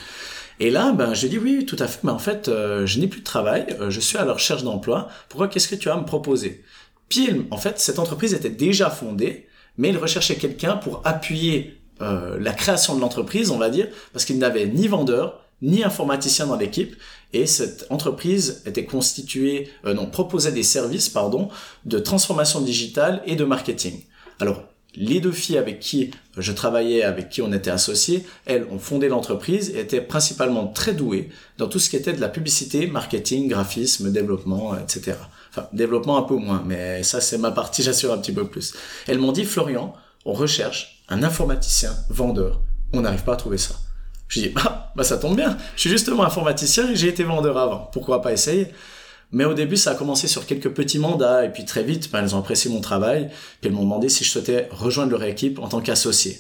Et là, ben, j'ai dit oui, tout à fait, mais en fait, euh, je n'ai plus de travail, euh, je suis à la recherche d'emploi. Pourquoi Qu'est-ce que tu vas me proposer? Puis, en fait, cette entreprise était déjà fondée, mais il recherchait quelqu'un pour appuyer euh, la création de l'entreprise, on va dire, parce qu'il n'avait ni vendeur, ni informaticien dans l'équipe, et cette entreprise était constituée, euh, non, proposait des services, pardon, de transformation digitale et de marketing. Alors, les deux filles avec qui je travaillais, avec qui on était associés, elles ont fondé l'entreprise et étaient principalement très douées dans tout ce qui était de la publicité, marketing, graphisme, développement, etc. Enfin, développement un peu moins, mais ça c'est ma partie, *laughs* j'assure un petit peu plus. Elles m'ont dit, Florian, on recherche un informaticien, vendeur, on n'arrive pas à trouver ça. Je dis, ah, bah ça tombe bien, je suis justement informaticien et j'ai été vendeur avant, pourquoi pas essayer? Mais au début, ça a commencé sur quelques petits mandats, et puis très vite, ben, elles ont apprécié mon travail, puis elles m'ont demandé si je souhaitais rejoindre leur équipe en tant qu'associé.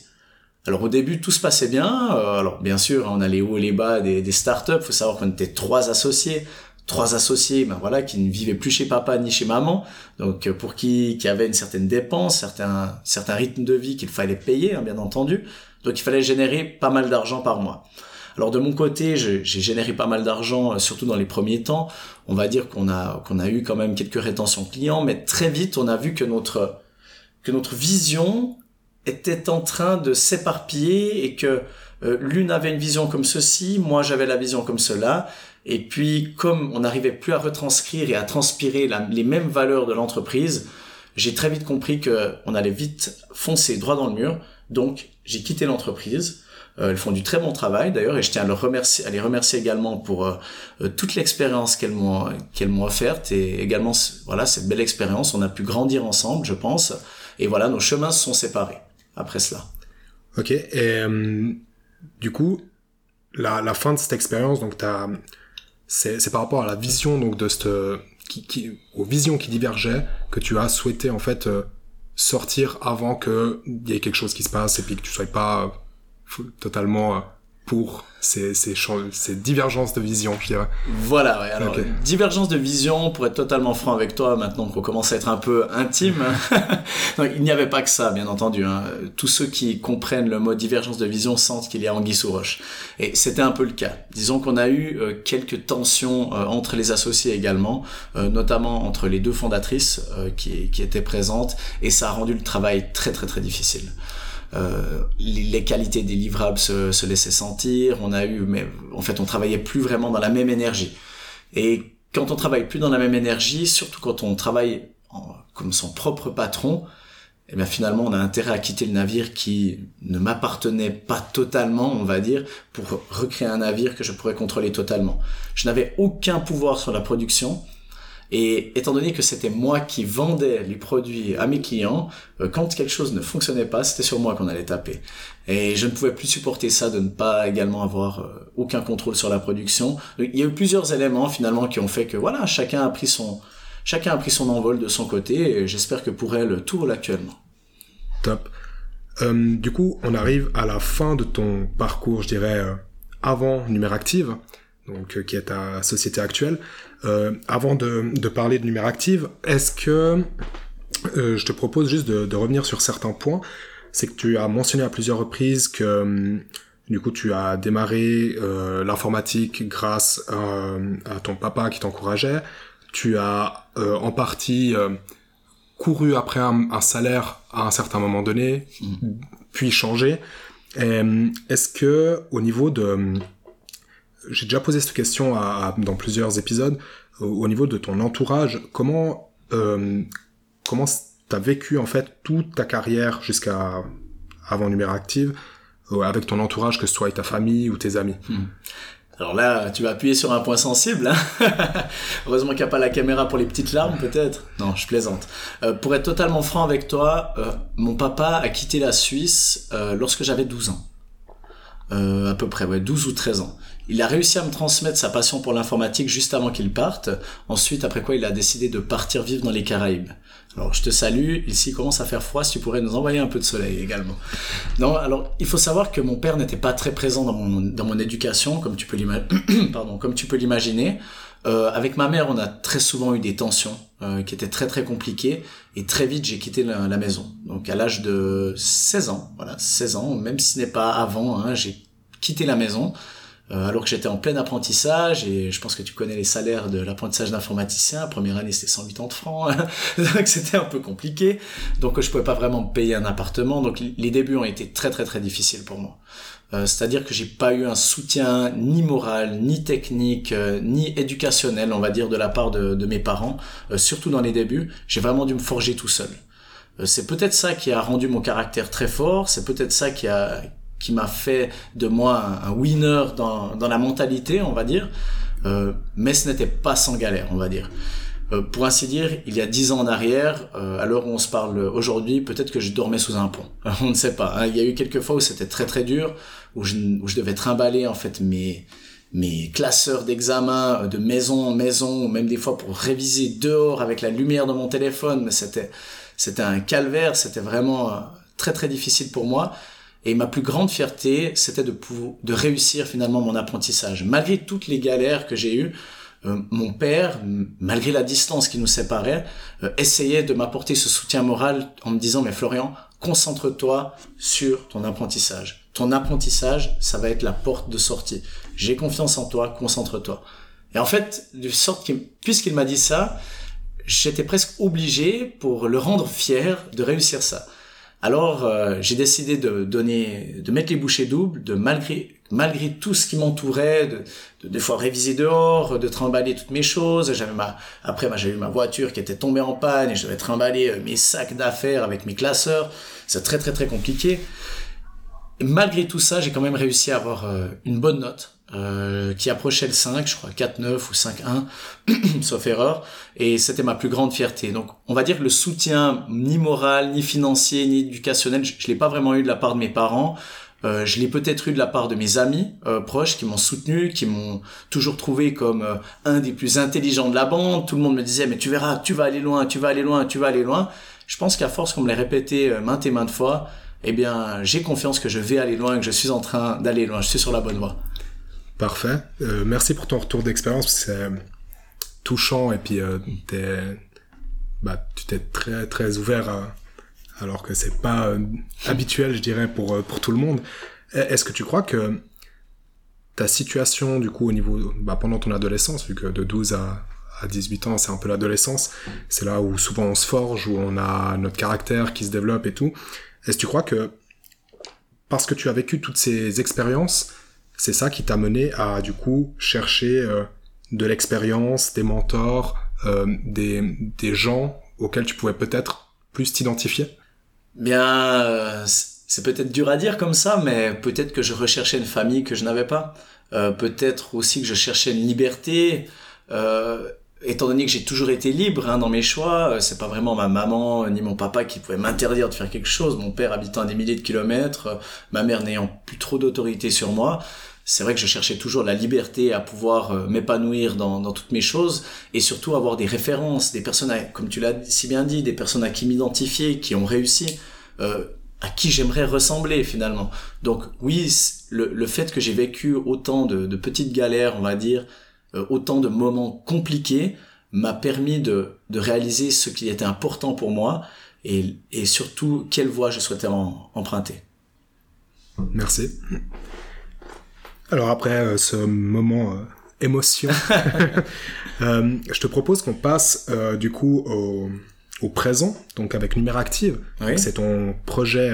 Alors au début, tout se passait bien. Euh, alors bien sûr, on a les hauts et les bas des, des startups. Faut savoir qu'on était trois associés, trois associés, ben voilà, qui ne vivaient plus chez papa ni chez maman, donc euh, pour qui qui avaient une certaine dépense, certains certains rythmes de vie qu'il fallait payer, hein, bien entendu. Donc il fallait générer pas mal d'argent par mois. Alors de mon côté, j'ai généré pas mal d'argent, euh, surtout dans les premiers temps. On va dire qu'on a qu'on a eu quand même quelques rétentions clients, mais très vite on a vu que notre que notre vision était en train de s'éparpiller et que euh, l'une avait une vision comme ceci, moi j'avais la vision comme cela. Et puis comme on n'arrivait plus à retranscrire et à transpirer les mêmes valeurs de l'entreprise, j'ai très vite compris que on allait vite foncer droit dans le mur. Donc j'ai quitté l'entreprise. Euh, elles font du très bon travail d'ailleurs et je tiens à, les remercier également pour euh, euh, toute l'expérience qu'elles m'ont qu'elles m'ont offerte et également voilà cette belle expérience. On a pu grandir ensemble, je pense. Et voilà, nos chemins se sont séparés après cela. Ok. Et du coup, la, la, fin de cette expérience, donc c'est par rapport à la vision donc de cette qui, qui, aux visions qui divergeaient que tu as souhaité en fait sortir avant qu'il y ait quelque chose qui se passe et puis que tu sois pas totalement euh, pour ces, ces, ces, divergences de vision, je dirais. Voilà, ouais. Alors, divergence de vision, pour être totalement franc avec toi, maintenant qu'on commence à être un peu intime, *laughs* il n'y avait pas que ça, bien entendu. Hein. Tous ceux qui comprennent le mot divergence de vision sentent qu'il y a anguille sous roche. Et c'était un peu le cas. Disons qu'on a eu euh, quelques tensions euh, entre les associés également, notamment entre les deux fondatrices qui, qui étaient présentes, et ça a rendu le travail très très très difficile. Euh, les, qualités des livrables se, se, laissaient sentir. On a eu, mais en fait, on travaillait plus vraiment dans la même énergie. Et quand on travaille plus dans la même énergie, surtout quand on travaille comme son propre patron, eh bien finalement on a intérêt à quitter le navire qui ne m'appartenait pas totalement, on va dire, pour recréer un navire que je pourrais contrôler totalement. Je n'avais aucun pouvoir sur la production, et étant donné que c'était moi qui vendais les produits à mes clients, euh, quand quelque chose ne fonctionnait pas, c'était sur moi qu'on allait taper. Et je ne pouvais plus supporter ça de ne pas également avoir euh, aucun contrôle sur la production. il y a eu plusieurs éléments finalement qui ont fait que voilà, chacun a pris son chacun a pris son envol de son côté j'espère que pour elle tout roule actuellement. Top. Euh, du coup, on arrive à la fin de ton parcours, je dirais, avant Numéractive donc euh, qui est ta société actuelle. Euh, avant de, de, parler de Numéractive, est-ce que euh, je te propose juste de, de, revenir sur certains points C'est que tu as mentionné à plusieurs reprises que hum, du coup tu as démarré euh, l'informatique grâce à, à, ton papa qui t'encourageait. Tu as euh, en partie couru après un, un, salaire à un certain moment donné, mmh. puis changé. Est-ce que au niveau de j'ai déjà posé cette question dans plusieurs épisodes. Au, niveau de ton entourage, comment euh, comment t'as vécu en fait toute ta carrière jusqu'à avant Numéro Active euh, avec ton entourage, que ce soit ta famille ou tes amis? Hmm. Alors là, tu vas appuyer sur un point sensible. Hein *laughs* Heureusement qu'il n'y a pas la caméra pour les petites larmes, peut-être. Non, je plaisante. Euh, pour être totalement franc avec toi, euh, mon papa a quitté la Suisse lorsque j'avais 12 ans. À peu près, ouais, 12 ou 13 ans. Il a réussi à me transmettre sa passion pour l'informatique juste avant qu'il parte. Ensuite, après quoi, il a décidé de partir vivre dans les Caraïbes. Alors, je te salue. Ici, il commence à faire froid. Si tu pourrais nous envoyer un peu de soleil également. Non, alors, il faut savoir que mon père n'était pas très présent dans mon, dans mon éducation, comme tu peux *clears throat* l'imaginer. Euh, avec ma mère, on a très souvent eu des tensions euh, qui était très très compliqué et très vite j'ai quitté la, maison. Donc à l'âge de 16 ans, voilà, 16 ans, même si ce n'est pas avant, hein, j'ai quitté la maison alors que j'étais en plein apprentissage et je pense que tu connais les salaires de l'apprentissage d'informaticien. Première année c'était 180 francs, *laughs* donc c'était un peu compliqué. Donc je pouvais pas vraiment me payer un appartement. Donc les débuts ont été très très très difficiles pour moi. Euh, c'est-à-dire que j'ai pas eu un soutien ni moral, ni technique, euh, ni éducationnel, on va dire, de la part de, de mes parents, surtout dans les débuts. J'ai vraiment dû me forger tout seul. c'est peut-être ça qui a rendu mon caractère très fort, c'est peut-être ça qui a, qui m'a fait de moi un, winner dans, dans, la mentalité, on va dire. Euh, mais ce n'était pas sans galère, on va dire. Euh, pour ainsi dire, il y a dix ans en arrière, euh, à l'heure où on se parle aujourd'hui, peut-être que je dormais sous un pont. *laughs* on ne sait pas. Hein. Il y a eu quelques fois où c'était très très dur, où je, où je devais trimballer en fait mes mes classeurs d'examen de maison en maison, ou même des fois pour réviser dehors avec la lumière de mon téléphone. Mais c'était c'était un calvaire. C'était vraiment euh, très très difficile pour moi. Et ma plus grande fierté, c'était de, de réussir finalement mon apprentissage. Malgré toutes les galères que j'ai eues, euh, mon père, malgré la distance qui nous séparait, euh, essayait de m'apporter ce soutien moral en me disant, mais Florian, concentre-toi sur ton apprentissage. Ton apprentissage, ça va être la porte de sortie. J'ai confiance en toi, concentre-toi. Et en fait, de sorte puisqu'il m'a dit ça, j'étais presque obligé pour le rendre fier de réussir ça. Alors euh, j'ai décidé de donner, de mettre les bouchées doubles, de malgré malgré tout ce qui m'entourait, de, de, des fois réviser dehors, de trimballer toutes mes choses. J'avais ma, après, j'ai eu ma voiture qui était tombée en panne et je devais trimballer euh, mes sacs d'affaires avec mes classeurs. C'est très très très compliqué. Malgré tout ça, j'ai quand même réussi à avoir euh, une bonne note. Euh, qui approchait le 5, je crois 4-9 ou 5-1, *clears throat* sauf erreur, et c'était ma plus grande fierté. Donc on va dire que le soutien ni moral, ni financier, ni éducationnel, je, ne l'ai pas vraiment eu de la part de mes parents. Euh, je l'ai peut-être eu de la part de mes amis euh, proches qui m'ont soutenu, qui m'ont toujours trouvé comme euh, un des plus intelligents de la bande. Tout le monde me disait mais tu verras, tu vas aller loin, tu vas aller loin, tu vas aller loin. Je pense qu'à force qu'on me l'ait répété maintes et maintes fois, eh bien j'ai confiance que je vais aller loin, que je suis en train d'aller loin, je suis sur la bonne voie. Parfait. Euh, merci pour ton retour d'expérience. C'est touchant et puis euh, bah, tu t'es très très ouvert alors que c'est pas euh, habituel, je dirais, pour pour tout le monde. Est-ce que tu crois que ta situation du coup au niveau bah, pendant ton adolescence, vu que de 12 à, à 18 ans, c'est un peu l'adolescence, c'est là où souvent on se forge, où on a notre caractère qui se développe et tout. Est-ce que tu crois que parce que tu as vécu toutes ces expériences, c'est ça qui t'a mené à du coup chercher euh, de l'expérience, des mentors, euh, des, gens auxquels tu pouvais peut-être plus t'identifier? Bien, euh, c'est peut-être dur à dire comme ça, mais peut-être que je recherchais une famille que je n'avais pas. peut-être aussi que je cherchais une liberté. étant donné que j'ai toujours été libre hein, dans mes choix, c'est pas vraiment ma maman ni mon papa qui pouvaient m'interdire de faire quelque chose. Mon père habitant à des milliers de kilomètres, ma mère n'ayant plus trop d'autorité sur moi c'est vrai que je cherchais toujours la liberté à pouvoir euh, m'épanouir dans, toutes mes choses et surtout avoir des références, des personnes, comme tu l'as si bien dit, des personnes à qui m'identifier, qui ont réussi, euh, à qui j'aimerais ressembler finalement. Donc oui, le, fait que j'ai vécu autant de, petites galères, on va dire, euh, autant de moments compliqués, m'a permis de, réaliser ce qui était important pour moi et surtout quelle voie je souhaitais emprunter. Merci. Alors après euh, ce moment euh, émotion, *laughs* euh, je te propose qu'on passe du coup au, au, présent, donc avec Numéractive. C'est ton projet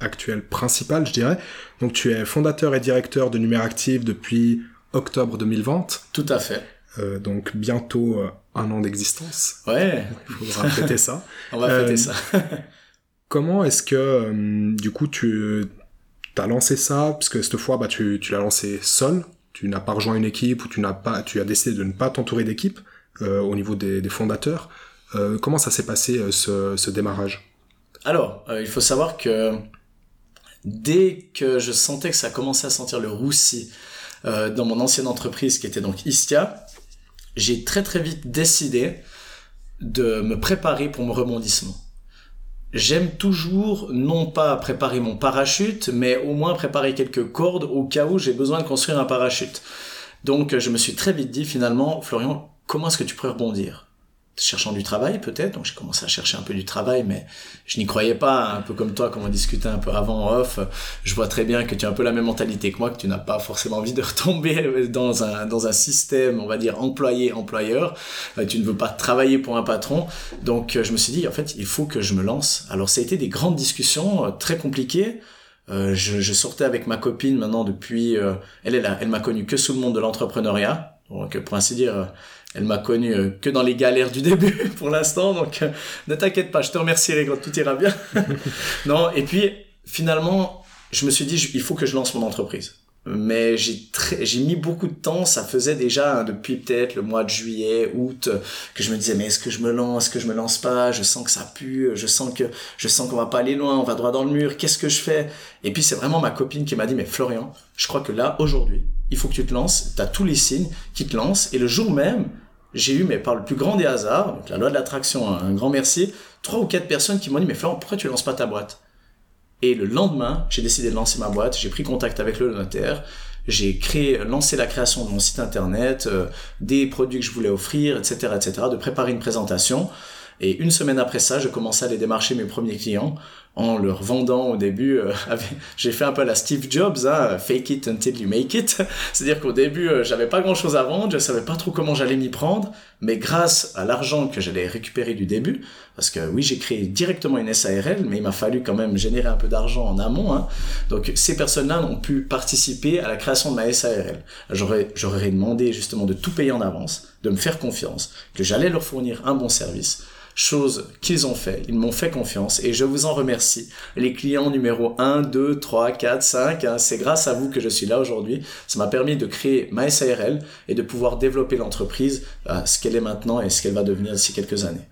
actuel principal, je dirais. Donc tu es fondateur et directeur de Numéractive depuis octobre 2020. Tout à fait. donc bientôt un an d'existence. Ouais. Il faudra fêter ça. *laughs* On va fêter ça. *laughs* comment est-ce que du coup tu t'as lancé ça parce que cette fois bah tu, tu l'as lancé seul. Tu n'as pas rejoint une équipe ou tu n'as pas tu as décidé de ne pas t'entourer d'équipe euh, au niveau des, des fondateurs. Euh, comment ça s'est passé euh, ce, ce, démarrage? Alors euh, il faut savoir que dès que je sentais que ça commençait à sentir le roussi euh, dans mon ancienne entreprise qui était donc Istia j'ai très très vite décidé de me préparer pour mon rebondissement J'aime toujours non pas préparer mon parachute, mais au moins préparer quelques cordes au cas où j'ai besoin de construire un parachute. Donc je me suis très vite dit finalement, Florian, comment est-ce que tu pourrais rebondir? Cherchant du travail peut-être. Donc j'ai commencé à chercher un peu du travail, mais je n'y croyais pas. Un peu comme toi, comme on discutait un peu avant off, je vois très bien que tu as un peu la même mentalité que moi, que tu n'as pas forcément envie de retomber dans un dans un système, on va dire employé-employeur. Euh, tu ne veux pas travailler pour un patron. Donc je me suis dit en fait il faut que je me lance. Alors ça a été des grandes discussions très compliquées. Euh, je, je, sortais avec ma copine maintenant depuis. Euh, elle, elle, elle m'a connu que sous le monde de l'entrepreneuriat. Donc, pour ainsi dire, elle m'a connu euh, que dans les galères du *laughs* début pour l'instant. Donc, euh, ne t'inquiète pas, je te remercierai quand tout ira bien. *laughs* non, et puis finalement, je me suis dit, il faut que je lance mon entreprise mais j'ai mis beaucoup de temps ça faisait déjà hein, depuis peut-être le mois de juillet août que je me disais mais est-ce que je me lance est-ce que je me lance pas? Je sens que ça pue je sens que je sens qu'on va pas aller loin on va droit dans le mur qu'est-ce que je fais? Et puis c'est vraiment ma copine qui m'a dit mais Florian je crois que là aujourd'hui il faut que tu te lances tu as tous les signes qui te lancent et le jour même j'ai eu mais par le plus grand des hasards la loi de l'attraction un grand merci trois ou quatre personnes qui m'ont dit mais Florian pourquoi tu lances pas ta boîte? Et le lendemain, j'ai décidé de lancer ma boîte, j'ai pris contact avec le notaire, j'ai créé, lancé la création de mon site internet, euh, des produits que je voulais offrir, etc., etc., de préparer une présentation. Et une semaine après ça, je commençais à aller démarcher mes premiers clients en leur vendant au début. Euh, *laughs* j'ai fait un peu la Steve Jobs, hein, fake it until you make it. *laughs* C'est-à-dire qu'au début, euh, j'avais pas grand-chose à vendre, je savais pas trop comment j'allais m'y prendre, mais grâce à l'argent que j'allais récupérer du début, parce que oui, j'ai créé directement une SARL, mais il m'a fallu quand même générer un peu d'argent en amont. Hein. Donc ces personnes-là n'ont pu participer à la création de ma SARL. J'aurais demandé justement de tout payer en avance, de me faire confiance, que j'allais leur fournir un bon service chose qu'ils ont fait. Ils m'ont fait confiance et je vous en remercie. Les clients numéro 1, 2, 3, 4, 5, c'est grâce à vous que je suis là aujourd'hui. Ça m'a permis de créer ma SARL et de pouvoir développer l'entreprise à ce qu'elle est maintenant et ce qu'elle va devenir d'ici quelques années.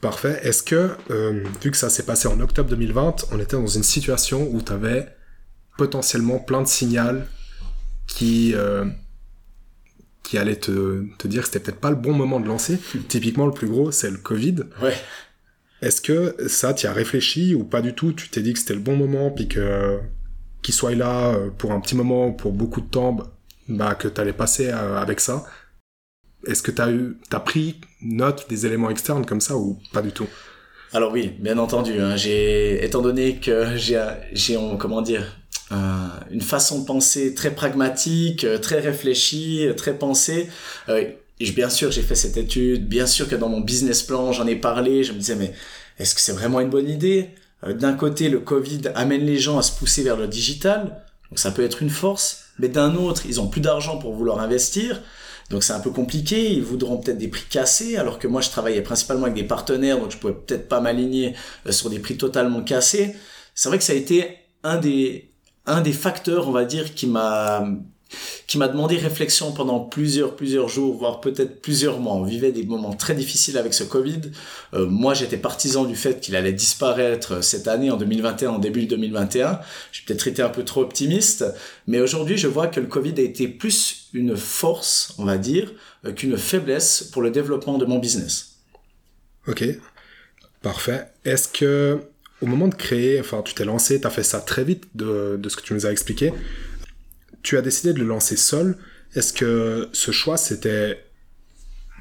Parfait. Est-ce que, euh, vu que ça s'est passé en octobre 2020, on était dans une situation où tu avais potentiellement plein de signaux qui, euh, qui allait te, te dire que c'était peut-être pas le bon moment de lancer. Typiquement, le plus gros, c'est le Covid. Ouais. Est-ce que ça, tu as réfléchi ou pas du tout? Tu t'es dit que c'était le bon moment, puis que qu'il soit là euh, pour un petit moment, pour beaucoup de temps, bah, que tu allais passer euh, avec ça? Est-ce que tu as, eu, as pris note des éléments externes comme ça ou pas du tout? Alors oui, bien entendu. Hein, j'ai, étant donné que j'ai, j'ai, comment dire, euh, une façon de penser très pragmatique, euh, très réfléchie, euh, très pensée. Euh, et bien sûr, j'ai fait cette étude. Bien sûr que dans mon business plan, j'en ai parlé. Je me disais, mais est-ce que c'est vraiment une bonne idée? D'un côté, le Covid amène les gens à se pousser vers le digital. Donc ça peut être une force. Mais d'un autre, ils ont plus d'argent pour vouloir investir. Donc c'est un peu compliqué, ils voudront peut-être des prix cassés, alors que moi je travaillais principalement avec des partenaires, donc je pouvais peut-être pas m'aligner sur des prix totalement cassés. C'est vrai que ça a été un des, un des facteurs, on va dire, qui m'a qui m'a demandé réflexion pendant plusieurs plusieurs jours voire peut-être plusieurs mois. On vivait des moments très difficiles avec ce Covid. Euh, moi j'étais partisan du fait qu'il allait disparaître cette année en 2021 en début 2021 j'ai peut-être été un peu trop optimiste mais aujourd'hui je vois que le Covid a été plus une force on va dire euh, qu'une faiblesse pour le développement de mon business. Ok. Parfait. Est-ce que au moment de créer, enfin, tu t'es lancé, tu as fait ça très vite de, de, ce que tu nous as expliqué. Tu as décidé de le lancer seul. Est-ce que ce choix, c'était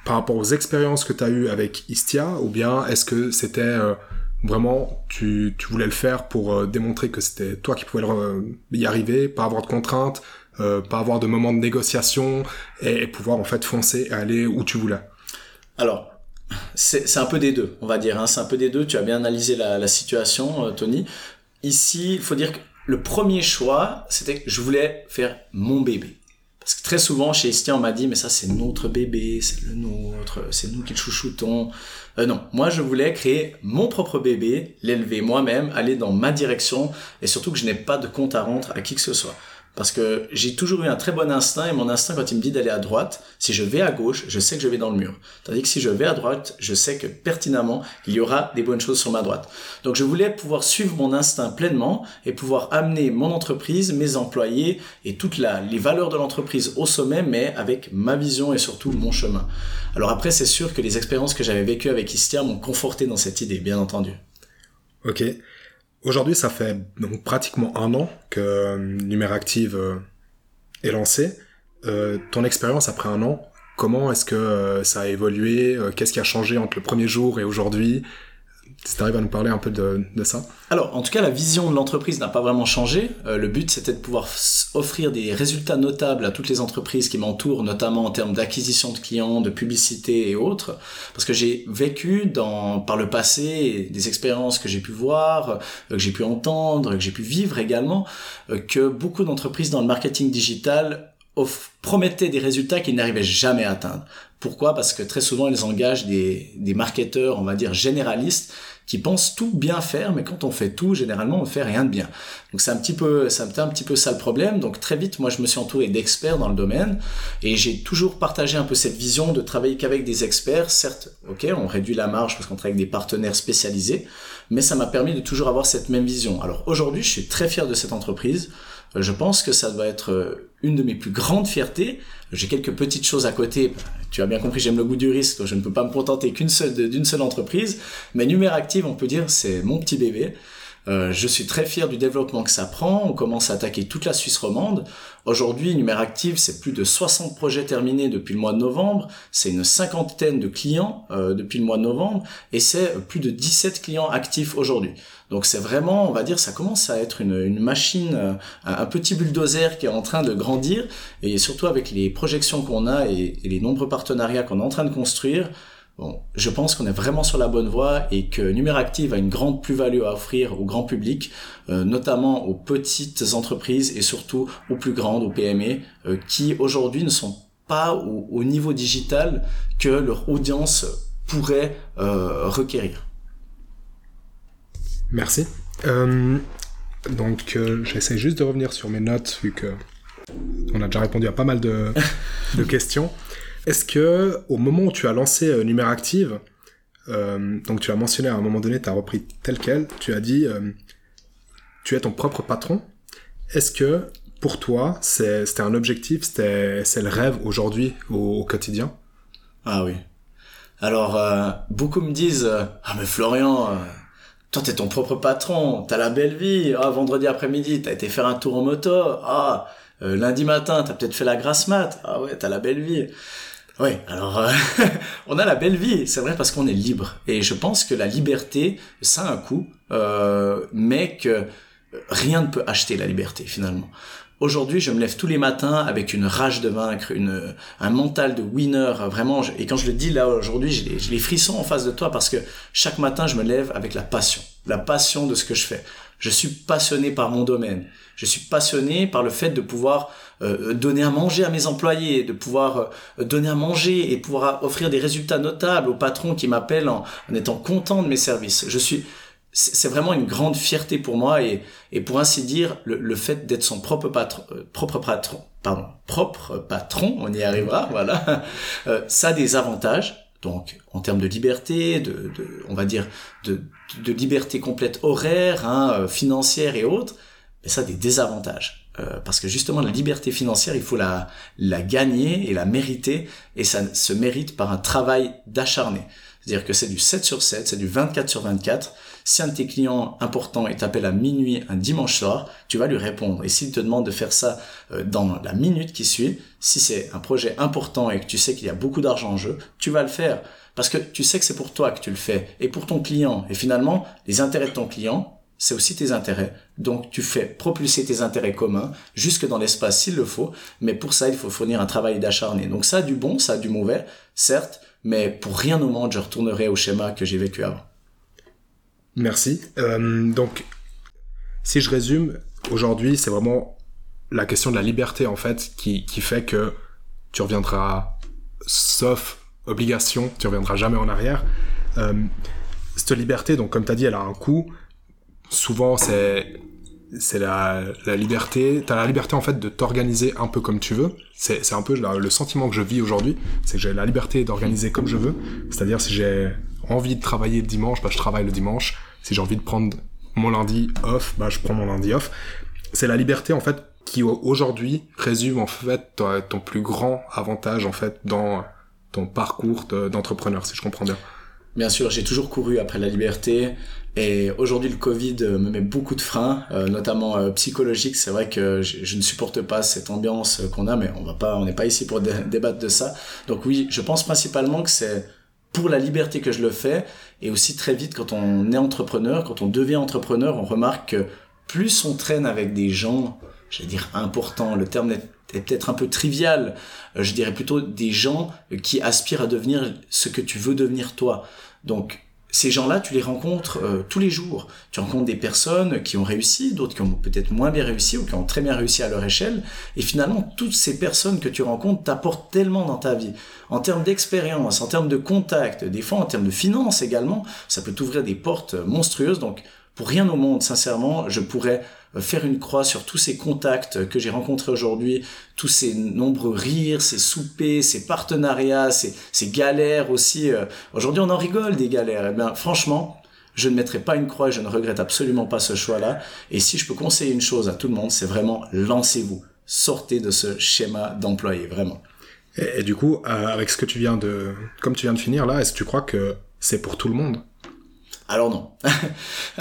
par rapport aux expériences que tu as eues avec Istia, ou bien est-ce que c'était euh, vraiment, tu, tu, voulais le faire pour euh, démontrer que c'était toi qui pouvais y arriver, pas avoir de contraintes, euh, pas avoir de moments de négociation, et, et pouvoir en fait foncer et aller où tu voulais? Alors, c'est un peu des deux, on va dire. Hein. C'est un peu des deux. Tu as bien analysé la, situation, euh, Tony. Ici, il faut dire que le premier choix, c'était que je voulais faire mon bébé. Parce que très souvent, chez Estia, on m'a dit, mais ça, c'est notre bébé, c'est le nôtre, c'est nous qui le chouchoutons. Euh, non, moi, je voulais créer mon propre bébé, l'élever moi-même, aller dans ma direction, et surtout que je n'ai pas de compte à rendre à qui que ce soit. Parce que j'ai toujours eu un très bon instinct et mon instinct quand il me dit d'aller à droite, si je vais à gauche, je sais que je vais dans le mur. Tandis que si je vais à droite, je sais que pertinemment, il y aura des bonnes choses sur ma droite. Donc je voulais pouvoir suivre mon instinct pleinement et pouvoir amener mon entreprise, mes employés et toutes les valeurs de l'entreprise au sommet, mais avec ma vision et surtout mon chemin. Alors après, c'est sûr que les expériences que j'avais vécues avec Istia m'ont conforté dans cette idée, bien entendu. Ok. Aujourd'hui, ça fait donc pratiquement un an que euh, Numéractive euh, est lancé. Euh, ton expérience après un an, comment est-ce que ça a évolué? Qu'est-ce qui a changé entre le premier jour et aujourd'hui? Tu à nous parler un peu de, ça. Alors, en tout cas, la vision de l'entreprise n'a pas vraiment changé. Euh, le but, c'était de pouvoir offrir des résultats notables à toutes les entreprises qui m'entourent, notamment en termes d'acquisition de clients, de publicité et autres. Parce que j'ai vécu dans, par le passé des expériences que j'ai pu voir, euh, que j'ai pu entendre, que j'ai pu vivre également, euh, que beaucoup d'entreprises dans le marketing digital promettaient des résultats qu'ils n'arrivaient jamais à atteindre. Pourquoi? Parce que très souvent, ils engagent des marketeurs, on va dire, généralistes, qui pensent tout bien faire, mais quand on fait tout, généralement, on fait rien de bien. Donc c'est un petit peu, ça un petit peu ça le problème. Donc très vite, moi, je me suis entouré d'experts dans le domaine, et j'ai toujours partagé un peu cette vision de travailler qu'avec des experts. Certes, ok, on réduit la marge parce qu'on travaille avec des partenaires spécialisés, mais ça m'a permis de toujours avoir cette même vision. Alors aujourd'hui, je suis très fier de cette entreprise. Euh, je pense que ça doit être euh, une de mes plus grandes fiertés. J'ai quelques petites choses à côté. Tu as bien compris, j'aime le goût du risque, je ne peux pas me contenter qu'une seule d'une seule entreprise. Mais Numéractive, on peut dire, c'est mon petit bébé. Euh, je suis très fier du développement que ça prend. On commence à attaquer toute la Suisse romande. Aujourd'hui, Numéractive, c'est plus de 60 projets terminés depuis le mois de novembre. C'est une cinquantaine de clients euh, depuis le mois de novembre. Et c'est plus de 17 clients actifs aujourd'hui. Donc c'est vraiment, on va dire, ça commence à être une, machine, euh, un, petit bulldozer qui est en train de grandir. Et surtout avec les projections qu'on a et, et les nombreux partenariats qu'on est en train de construire, Bon, je pense qu'on est vraiment sur la bonne voie et que Numéractive a une grande plus-value à offrir au grand public, euh, notamment aux petites entreprises et surtout aux plus grandes, aux PME, euh, qui aujourd'hui ne sont pas au, niveau digital que leur audience pourrait requérir. Merci. donc j'essaie juste de revenir sur mes notes vu que on a déjà répondu à pas mal de, de *laughs* questions. Est-ce que au moment où tu as lancé euh, euh, donc tu as mentionné à un moment donné, tu as repris tel quel, tu as dit euh, tu es ton propre patron. Est-ce que pour toi, c'était un objectif, c'est le rêve aujourd'hui au, quotidien? Ah oui. Alors, euh, beaucoup me disent Ah, mais Florian, toi, t'es ton propre patron, t'as la belle vie. Ah, vendredi après-midi, t'as été faire un tour en moto. Ah, lundi matin, t'as peut-être fait la grasse mat. Ah ouais, t'as la belle vie. Oui, alors euh, *laughs* on a la belle vie, c'est vrai parce qu'on est libre. Et je pense que la liberté, ça a un coût, euh, mais que rien ne peut acheter la liberté finalement. Aujourd'hui, je me lève tous les matins avec une rage de vaincre, un mental de winner, vraiment. et quand je le dis là aujourd'hui, j'ai les frissons en face de toi parce que chaque matin, je me lève avec la passion, la passion de ce que je fais. Je suis passionné par mon domaine. Je suis passionné par le fait de pouvoir euh, donner à manger à mes employés, de pouvoir euh, donner à manger et pouvoir offrir des résultats notables aux patrons qui m'appellent en, étant content de mes services. Je suis, c'est vraiment une grande fierté pour moi et, et pour ainsi dire, le, fait d'être son propre patron, euh, propre patron, pardon, propre patron, on y arrivera, *laughs* voilà, ça a des avantages. Donc, en termes de liberté, de, de on va dire, de, de liberté complète horaire, hein, financière et autres, mais ça a des désavantages. Euh, parce que justement la liberté financière, il faut la, la gagner et la mériter, et ça se mérite par un travail d'acharné. C'est-à-dire que c'est du 7 sur 7, c'est du 24 sur 24. Si un de tes clients importants t'appelle à minuit un dimanche soir, tu vas lui répondre. Et s'il te demande de faire ça euh, dans la minute qui suit, si c'est un projet important et que tu sais qu'il y a beaucoup d'argent en jeu, tu vas le faire. Parce que tu sais que c'est pour toi que tu le fais et pour ton client. Et finalement, les intérêts de ton client, c'est aussi tes intérêts. Donc tu fais propulser tes intérêts communs jusque dans l'espace s'il le faut, mais pour ça il faut fournir un travail d'acharné. Donc ça a du bon, ça a du mauvais, certes, mais pour rien au monde je retournerai au schéma que j'ai vécu avant. Merci. Euh, donc si je résume, aujourd'hui c'est vraiment la question de la liberté en fait qui, qui fait que tu reviendras, sauf obligation, tu reviendras jamais en arrière. Euh, cette liberté, donc comme tu as dit, elle a un coût souvent c'est c'est la, la liberté t'as la liberté en fait de t'organiser un peu comme tu veux c'est c'est un peu le sentiment que je vis aujourd'hui c'est que j'ai la liberté d'organiser comme je veux c'est-à-dire si j'ai envie de travailler le dimanche bah je travaille le dimanche si j'ai envie de prendre mon lundi off bah je prends mon lundi off c'est la liberté en fait qui aujourd'hui résume en fait ton plus grand avantage en fait dans ton parcours d'entrepreneur si je comprends bien Bien sûr, j'ai toujours couru après la liberté. Et aujourd'hui, le Covid me met beaucoup de freins, euh, notamment euh, psychologiques. C'est vrai que je, ne supporte pas cette ambiance qu'on a, mais on va pas, on n'est pas ici pour débattre de ça. Donc oui, je pense principalement que c'est pour la liberté que je le fais. Et aussi très vite, quand on est entrepreneur, quand on devient entrepreneur, on remarque que plus on traîne avec des gens, je dire importants, le terme est peut-être un peu trivial, euh, je dirais plutôt des gens qui aspirent à devenir ce que tu veux devenir toi. Donc ces gens-là, tu les rencontres euh, tous les jours. Tu rencontres des personnes qui ont réussi, d'autres qui ont peut-être moins bien réussi ou qui ont très bien réussi à leur échelle. Et finalement, toutes ces personnes que tu rencontres t'apportent tellement dans ta vie. En termes d'expérience, en termes de contact, des fois en termes de finances également, ça peut t'ouvrir des portes monstrueuses. Donc, pour rien au monde, sincèrement, je pourrais faire une croix sur tous ces contacts que j'ai rencontrés aujourd'hui, tous ces nombreux rires, ces soupers, ces partenariats, ces, galères aussi. Euh. Aujourd'hui, on en rigole des galères. Eh bien, franchement, je ne mettrai pas une croix et je ne regrette absolument pas ce choix-là. Et si je peux conseiller une chose à tout le monde, c'est vraiment lancez-vous. Sortez de ce schéma d'employé, vraiment. Et, et, du coup, euh, avec ce que tu viens de, comme tu viens de finir là, est-ce que tu crois que c'est pour tout le monde? Alors non. *laughs*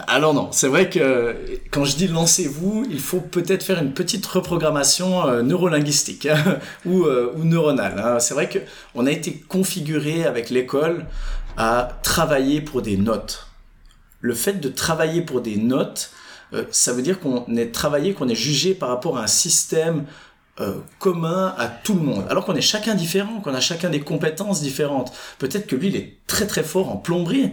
Alors non. C'est vrai que quand je dis lancez-vous, il faut peut-être faire une petite reprogrammation euh, neurolinguistique *laughs* ou, euh, ou, neuronale. Hein. C'est vrai que on a été configuré avec l'école à travailler pour des notes. Le fait de travailler pour des notes, euh, ça veut dire qu'on est travaillé, qu'on est jugé par rapport à un système commun à tout le monde. Alors qu'on est chacun différent, qu'on a chacun des compétences différentes. Peut-être que lui, il est très très fort en plomberie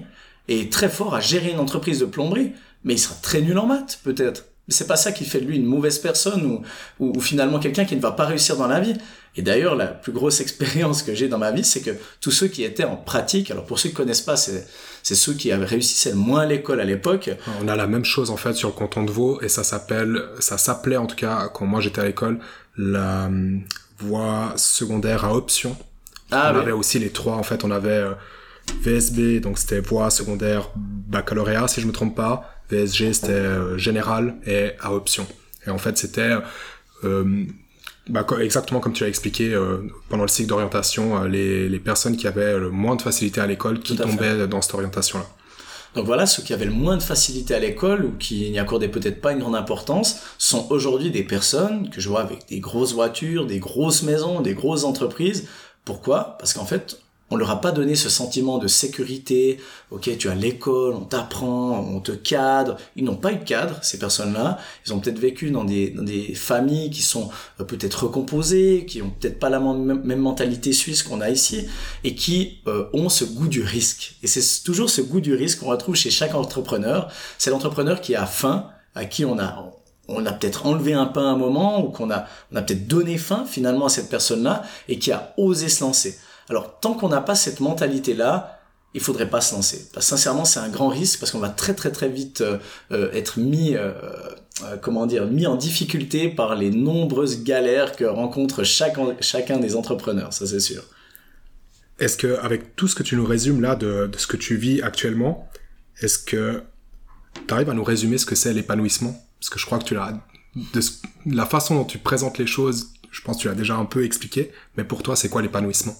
est très fort à gérer une entreprise de plomberie, mais il sera très nul en maths, peut-être. Mais c'est pas ça qui fait de lui une mauvaise personne ou, ou, finalement quelqu'un qui ne va pas réussir dans la vie. Et d'ailleurs, la plus grosse expérience que j'ai dans ma vie, c'est que tous ceux qui étaient en pratique, alors pour ceux qui connaissent pas, c'est, c'est ceux qui avaient réussi le moins à l'école à l'époque. On a la même chose en fait sur le canton de Vaud et ça s'appelle, ça s'appelait en tout cas quand moi j'étais à l'école, la hum, voie secondaire à option. Ah, on avait aussi les trois en fait, on avait euh, VSB, donc c'était voie secondaire baccalauréat, si je me trompe pas. VSG, c'était euh, général et à option. Et en fait, c'était euh, bah, exactement comme tu l'as expliqué euh, pendant le cycle d'orientation, les, les, personnes qui avaient le moins de facilité à l'école qui tombaient dans cette orientation-là. Donc voilà, ceux qui avaient le moins de facilité à l'école ou qui n'y accordaient peut-être pas une grande importance sont aujourd'hui des personnes que je vois avec des grosses voitures, des grosses maisons, des grosses entreprises. Pourquoi? Parce qu'en fait, on leur a pas donné ce sentiment de sécurité. Ok, tu as l'école, on t'apprend, on te cadre. Ils n'ont pas eu de cadre, ces personnes-là. Ils ont peut-être vécu dans des, des familles qui sont euh, peut-être recomposées, qui ont peut-être pas la même, mentalité suisse qu'on a ici, et qui euh, ont ce goût du risque. Et c'est toujours ce goût du risque qu'on retrouve chez chaque entrepreneur. C'est l'entrepreneur qui a faim, à qui on a on a peut-être enlevé un pain à un moment ou qu'on a, on a peut-être donné faim finalement à cette personne-là et qui a osé se lancer. Alors, tant qu'on n'a pas cette mentalité-là, il faudrait pas se lancer. Sincèrement, c'est un grand risque parce qu'on va très très très vite euh, euh, être mis, euh, comment dire, mis en difficulté par les nombreuses galères que rencontre chacun des entrepreneurs. Ça, c'est sûr. Est-ce que, avec tout ce que tu nous résumes là de, de ce que tu vis actuellement, est-ce que tu arrives à nous résumer ce que c'est l'épanouissement? Parce que je crois que tu l'as, de la façon dont tu présentes les choses, je pense que tu l'as déjà un peu expliqué. Mais pour toi, c'est quoi l'épanouissement?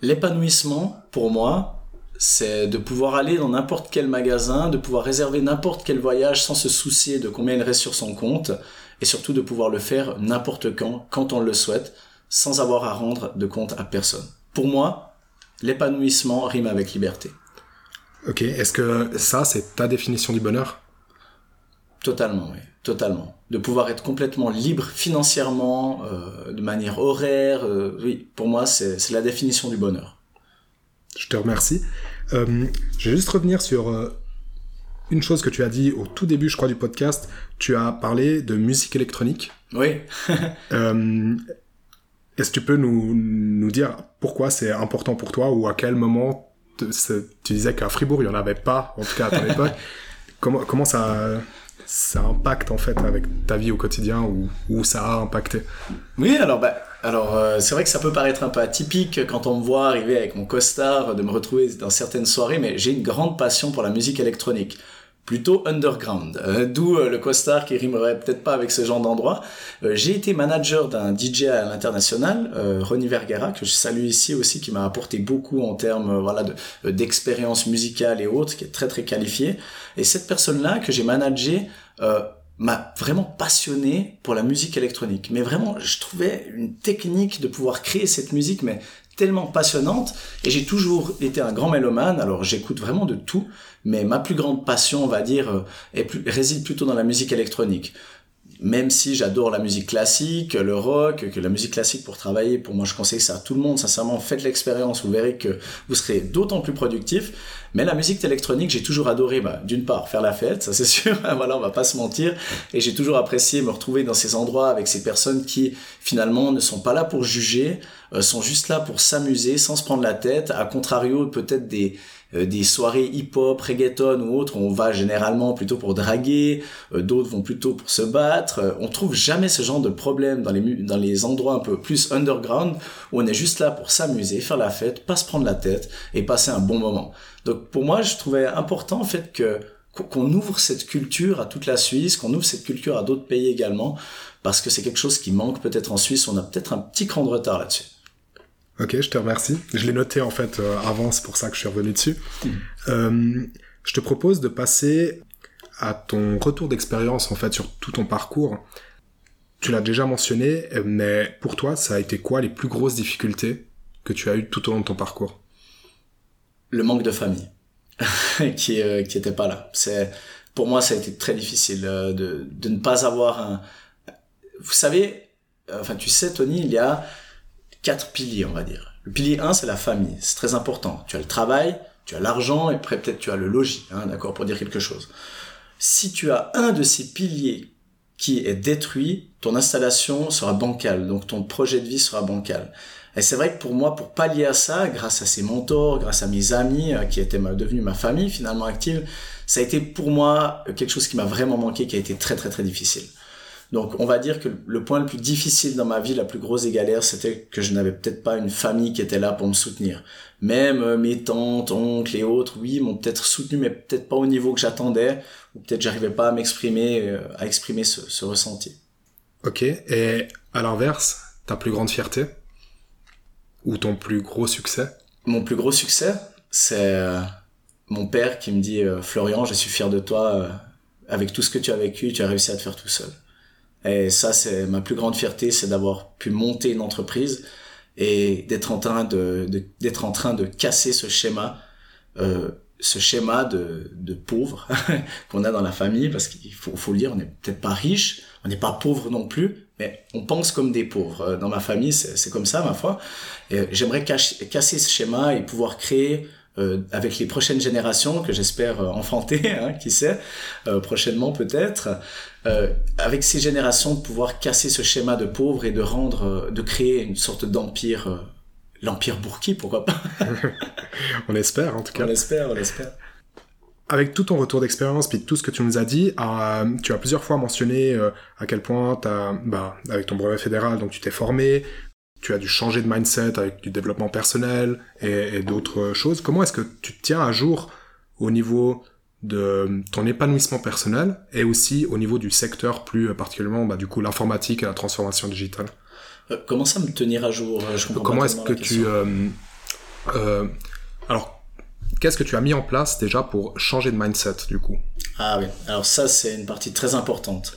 L'épanouissement, pour moi, c'est de pouvoir aller dans n'importe quel magasin, de pouvoir réserver n'importe quel voyage sans se soucier de combien il reste sur son compte, et surtout de pouvoir le faire n'importe quand, quand on le souhaite, sans avoir à rendre de compte à personne. Pour moi, l'épanouissement rime avec liberté. Ok, est-ce que ça, c'est ta définition du bonheur? Totalement, oui, totalement. De pouvoir être complètement libre financièrement, euh, de manière horaire, euh, oui, pour moi, c'est la définition du bonheur. Je te remercie. Euh, je vais juste revenir sur une chose que tu as dit au tout début, je crois, du podcast. Tu as parlé de musique électronique. Oui. *laughs* Est-ce que tu peux nous, nous dire pourquoi c'est important pour toi ou à quel moment tu disais qu'à Fribourg, il n'y en avait pas, en tout cas à ton *laughs* époque. Comment, comment ça ça impacte en fait avec ta vie au quotidien ou, ça a impacté Oui, alors bah, alors euh, c'est vrai que ça peut paraître un peu atypique quand on me voit arriver avec mon costard, de me retrouver dans certaines soirées, mais j'ai une grande passion pour la musique électronique. Plutôt underground. Euh, d'où euh, le costard qui rimerait peut-être pas avec ce genre d'endroit. Euh, j'ai été manager d'un DJ à l'international, Ronnie Vergara, que je salue ici aussi, qui m'a apporté beaucoup en termes voilà de d'expérience musicale et autres, qui est très très qualifié. Et cette personne-là que j'ai managé m'a vraiment passionné pour la musique électronique. Mais vraiment, je trouvais une technique de pouvoir créer cette musique, mais tellement passionnante et j'ai toujours été un grand mélomane alors j'écoute vraiment de tout mais ma plus grande passion on va dire euh, plus, réside plutôt dans la musique électronique. Même si j'adore la musique classique, le rock, que la musique classique pour travailler, pour moi je conseille ça à tout le monde, sincèrement, faites l'expérience, vous verrez que vous serez d'autant plus productif. Mais la musique électronique, j'ai toujours adoré, bah, d'une part, faire la fête, ça c'est *laughs* sûr, voilà, on va pas se mentir, et j'ai toujours apprécié me retrouver dans ces endroits avec ces personnes qui finalement ne sont pas là pour juger, euh, sont juste là pour s'amuser sans se prendre la tête, à contrario peut-être des des soirées hip-hop, reggaeton ou autres, on va généralement plutôt pour draguer, euh, d'autres vont plutôt pour se battre. Euh, on trouve jamais ce genre de problème dans les, dans les endroits un peu plus underground où on est juste là pour s'amuser, faire la fête, pas se prendre la tête et passer un bon moment. Donc pour moi, je trouvais important en fait que qu'on ouvre cette culture à toute la Suisse, qu'on ouvre cette culture à d'autres pays également, parce que c'est quelque chose qui manque peut-être en Suisse. On a peut-être un petit cran de retard là-dessus. Ok, je te remercie. Je l'ai noté en fait euh, avant, c'est pour ça que je suis revenu dessus. Mm. Euh, je te propose de passer à ton retour d'expérience en fait sur tout ton parcours. Tu l'as déjà mentionné, mais pour toi, ça a été quoi les plus grosses difficultés que tu as eues tout au long de ton parcours? Le manque de famille, *laughs* qui euh, qui était pas là. C'est pour moi, ça a été très difficile euh, de de ne pas avoir un. Vous savez, enfin tu sais, Tony, il y a quatre piliers, on va dire. Le pilier 1, c'est la famille. C'est très important. Tu as le travail, tu as l'argent, et peut-être tu as le logis, hein, d'accord, pour dire quelque chose. Si tu as un de ces piliers qui est détruit, ton installation sera bancale, donc ton projet de vie sera bancal. Et c'est vrai que pour moi, pour pallier à ça, grâce à ces mentors, grâce à mes amis, euh, qui étaient devenus ma famille finalement active, ça a été pour moi quelque chose qui m'a vraiment manqué, qui a été très très très difficile. Donc on va dire que le point le plus difficile dans ma vie, la plus grosse des galères, c'était que je n'avais peut-être pas une famille qui était là pour me soutenir. Même euh, mes tantes, oncles et autres, oui, m'ont peut-être soutenu, mais peut-être pas au niveau que j'attendais, ou peut-être j'arrivais pas à m'exprimer, euh, à exprimer ce, ce ressenti. Ok, et à l'inverse, ta plus grande fierté? Ou ton plus gros succès? Mon plus gros succès, c'est euh, mon père qui me dit Florian, je suis fier de toi, avec tout ce que tu as vécu, tu as réussi à te faire tout seul. Et ça, c'est ma plus grande fierté, c'est d'avoir pu monter une entreprise et d'être en train de, d'être en train de casser ce schéma, euh, ce schéma de, de pauvre *laughs* qu'on a dans la famille, parce qu'il faut, faut le dire, on n'est peut-être pas riche, on n'est pas pauvre non plus, mais on pense comme des pauvres. Euh, dans ma famille, c'est comme ça, ma foi. Et j'aimerais casser ce schéma et pouvoir créer euh, avec les prochaines générations que j'espère euh, enfanter, *laughs* hein, qui sait, euh, prochainement peut-être, euh, avec ces générations de pouvoir casser ce schéma de pauvre et de rendre, de créer une sorte d'empire, l'empire Bourki, pourquoi pas? *laughs* On espère en tout cas. On espère, on espère. Avec tout ton retour d'expérience, puis tout ce que tu nous as dit, tu as plusieurs fois mentionné à quel point, as, bah, avec ton brevet fédéral, donc tu t'es formé, tu as dû changer de mindset avec du développement personnel et, d'autres choses. Comment est-ce que tu te tiens à jour au niveau de ton épanouissement personnel et aussi au niveau du secteur plus particulièrement bah, du coup l'informatique et la transformation digitale euh, Comment ça me tenir à jour Je Comment est-ce que tu euh, euh, alors qu'est-ce que tu as mis en place déjà pour changer de mindset du coup? Ah oui, alors ça c'est une partie très importante.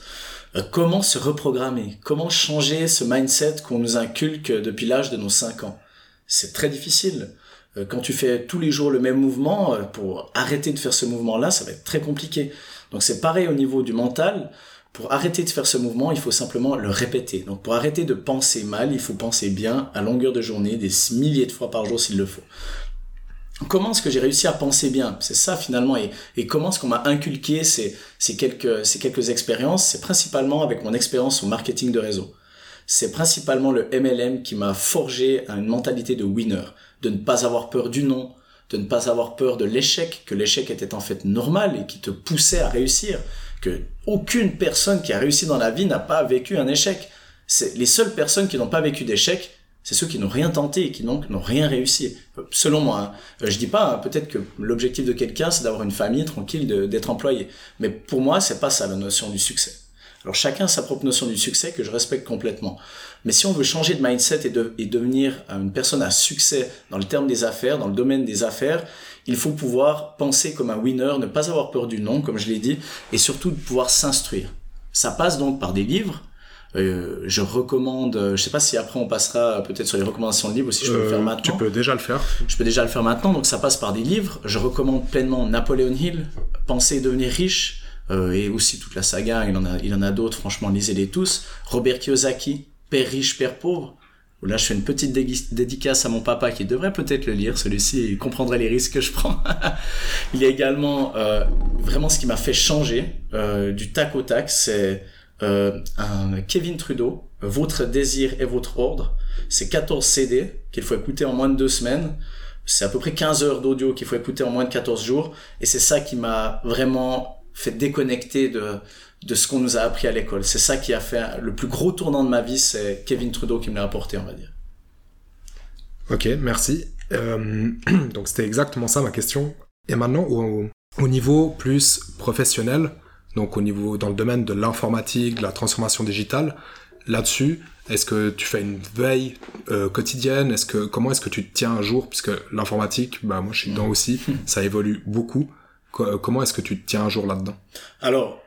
Euh, comment se reprogrammer, comment changer ce mindset qu'on nous inculque depuis l'âge de nos 5 ans? C'est très difficile. Euh, quand tu fais tous les jours le même mouvement, euh, pour arrêter de faire ce mouvement-là, ça va être très compliqué. Donc c'est pareil au niveau du mental. Pour arrêter de faire ce mouvement, il faut simplement le répéter. Donc pour arrêter de penser mal, il faut penser bien à longueur de journée, des milliers de fois par jour s'il le faut comment est-ce que j'ai réussi à penser bien? C'est ça finalement, et, comment est-ce qu'on m'a inculqué ces, ces, quelques, ces quelques expériences? C'est principalement avec mon expérience au marketing de réseau. C'est principalement le MLM qui m'a forgé une mentalité de winner, de ne pas avoir peur du non, de ne pas avoir peur de l'échec, que l'échec était en fait normal et qui te poussait à réussir, que aucune personne qui a réussi dans la vie n'a pas vécu un échec. Les seules personnes qui n'ont pas vécu d'échec, C'est ceux qui n'ont rien tenté et qui donc n'ont rien réussi. Selon moi, hein. Euh, je dis pas peut-être que l'objectif de quelqu'un c'est d'avoir une famille tranquille, d'être employé. Mais pour moi, c'est pas ça la notion du succès. Alors chacun a sa propre notion du succès que je respecte complètement. Mais si on veut changer de mindset et, de, et devenir une personne à succès dans le terme des affaires, dans le domaine des affaires, il faut pouvoir penser comme un winner, ne pas avoir peur du non, comme je l'ai dit, et surtout de pouvoir s'instruire. Ça passe donc par des livres, euh, je recommande, euh, je sais pas si après on passera peut-être sur les recommandations de livres ou si je peux le faire euh, maintenant. Tu peux déjà le faire. Je peux déjà le faire maintenant, donc ça passe par des livres. Je recommande pleinement Napoléon Hill, Penser et devenir riche, et aussi toute la saga, il en a, il en a d'autres, franchement, lisez-les tous. Robert Kiyosaki, Père riche, Père pauvre. Là, je fais une petite dédicace à mon papa qui devrait peut-être le lire. Celui-ci, comprendrait les risques que je prends. *laughs* il y a également vraiment ce qui m'a fait changer du tac au tac, c'est euh, un Kevin Trudeau, Votre désir et votre ordre. C'est 14 CD qu'il faut écouter en moins de deux semaines. C'est à peu près 15 heures d'audio qu'il faut écouter en moins de 14 jours. Et c'est ça qui m'a vraiment fait déconnecter de, de ce qu'on nous a appris à l'école. C'est ça qui a fait le plus gros tournant de ma vie, c'est Kevin Trudeau qui me l'a apporté, on va dire. Ok, merci. Euh, *clears throat* donc c'était exactement ça ma question. Et maintenant, au, au niveau plus professionnel, donc au niveau dans le domaine de l'informatique, de la transformation digitale, là-dessus, est-ce que tu fais une veille euh, quotidienne? Est-ce que comment est-ce que tu te tiens un jour? Puisque l'informatique, bah moi je suis dedans aussi, ça évolue beaucoup. comment est-ce que tu te tiens un jour là-dedans? Alors,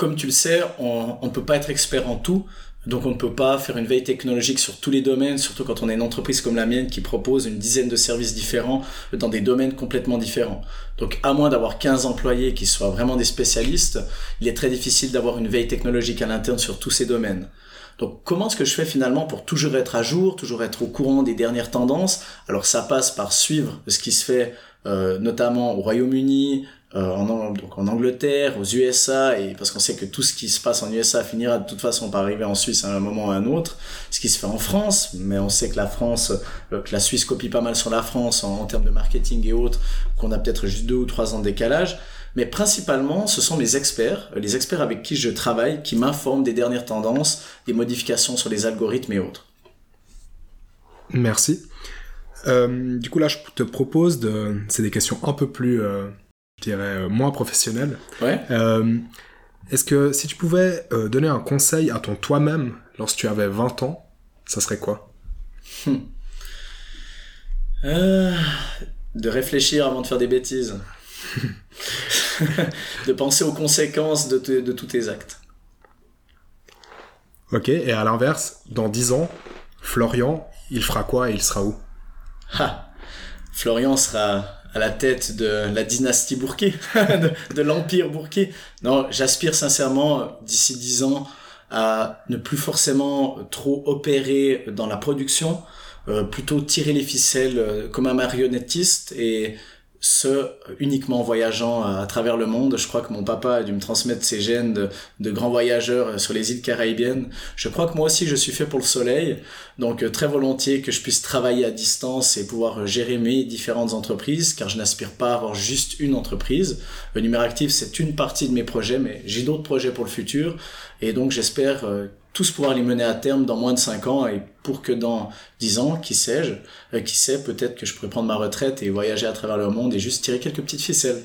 comme tu le sais, on ne peut pas être expert en tout. Donc on ne peut pas faire une veille technologique sur tous les domaines, surtout quand on est une entreprise comme la mienne qui propose une dizaine de services différents dans des domaines complètement différents. Donc à moins d'avoir 15 employés qui soient vraiment des spécialistes, il est très difficile d'avoir une veille technologique à l'interne sur tous ces domaines. Donc comment est-ce que je fais finalement pour toujours être à jour, toujours être au courant des dernières tendances? Alors ça passe par suivre ce qui se fait euh, notamment au Royaume-Uni, en, donc en Angleterre, aux USA, et parce qu'on sait que tout ce qui se passe en USA finira de toute façon par arriver en Suisse à un moment ou à un autre, ce qui se fait en France, mais on sait que la France, euh, que la Suisse copie pas mal sur la France en, termes de marketing et autres, qu'on a peut-être juste deux ou trois ans de décalage, mais principalement, ce sont mes experts, euh, les experts avec qui je travaille, qui m'informent des dernières tendances, des modifications sur les algorithmes et autres. Merci. du coup là, je te propose de, c'est des questions un peu plus je dirais, euh, moins professionnel. Ouais. Euh, est-ce que si tu pouvais euh, donner un conseil à ton toi-même lorsque tu avais 20 ans, ça serait quoi? Hmm. De réfléchir avant de faire des bêtises. *laughs* de penser aux conséquences de, de, tous tes actes. Ok, et à l'inverse, dans 10 ans, Florian, il fera quoi et il sera où? Ha. Florian sera à la tête de la dynastie Bourquet, *laughs* de, l'empire Bourquet. Non, j'aspire sincèrement d'ici dix ans à ne plus forcément trop opérer dans la production, euh, plutôt tirer les ficelles euh, comme un marionnettiste et ce uniquement en voyageant à, travers le monde. Je crois que mon papa a dû me transmettre ses gènes de, de, grands voyageurs sur les îles caribéennes. Je crois que moi aussi je suis fait pour le soleil, donc euh, très volontiers que je puisse travailler à distance et pouvoir gérer mes différentes entreprises, car je n'aspire pas à avoir juste une entreprise. Le numéro actif c'est une partie de mes projets, mais j'ai d'autres projets pour le futur, et donc j'espère euh, tous pouvoir les mener à terme dans moins de 5 ans et pour que dans 10 ans, qui sais-je, euh, qui sait, peut-être que je pourrais prendre ma retraite et voyager à travers le monde et juste tirer quelques petites ficelles.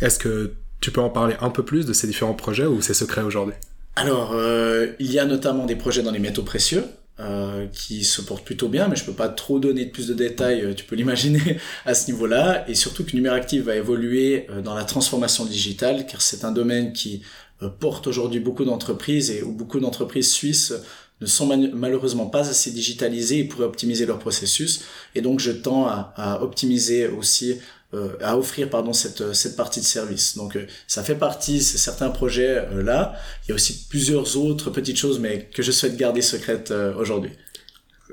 Est-ce que tu peux en parler un peu plus de ces différents projets ou c'est secret aujourd'hui? Alors, euh, il y a notamment des projets dans les métaux précieux. Euh, qui se portent plutôt bien, mais je peux pas trop donner de plus de détails, tu peux *laughs* l'imaginer à ce niveau-là, et surtout que Numeractive va évoluer dans la transformation digitale, car c'est un domaine qui porte aujourd'hui beaucoup d'entreprises et où beaucoup d'entreprises suisses ne sont malheureusement pas assez digitalisées et pourraient optimiser leur processus. Et donc je tends à, optimiser aussi, euh, à offrir pardon cette cette partie de service. Donc euh, ça fait partie, c'est certains projets là. Il y a aussi plusieurs autres petites choses, mais que je souhaite garder secrètes aujourd'hui.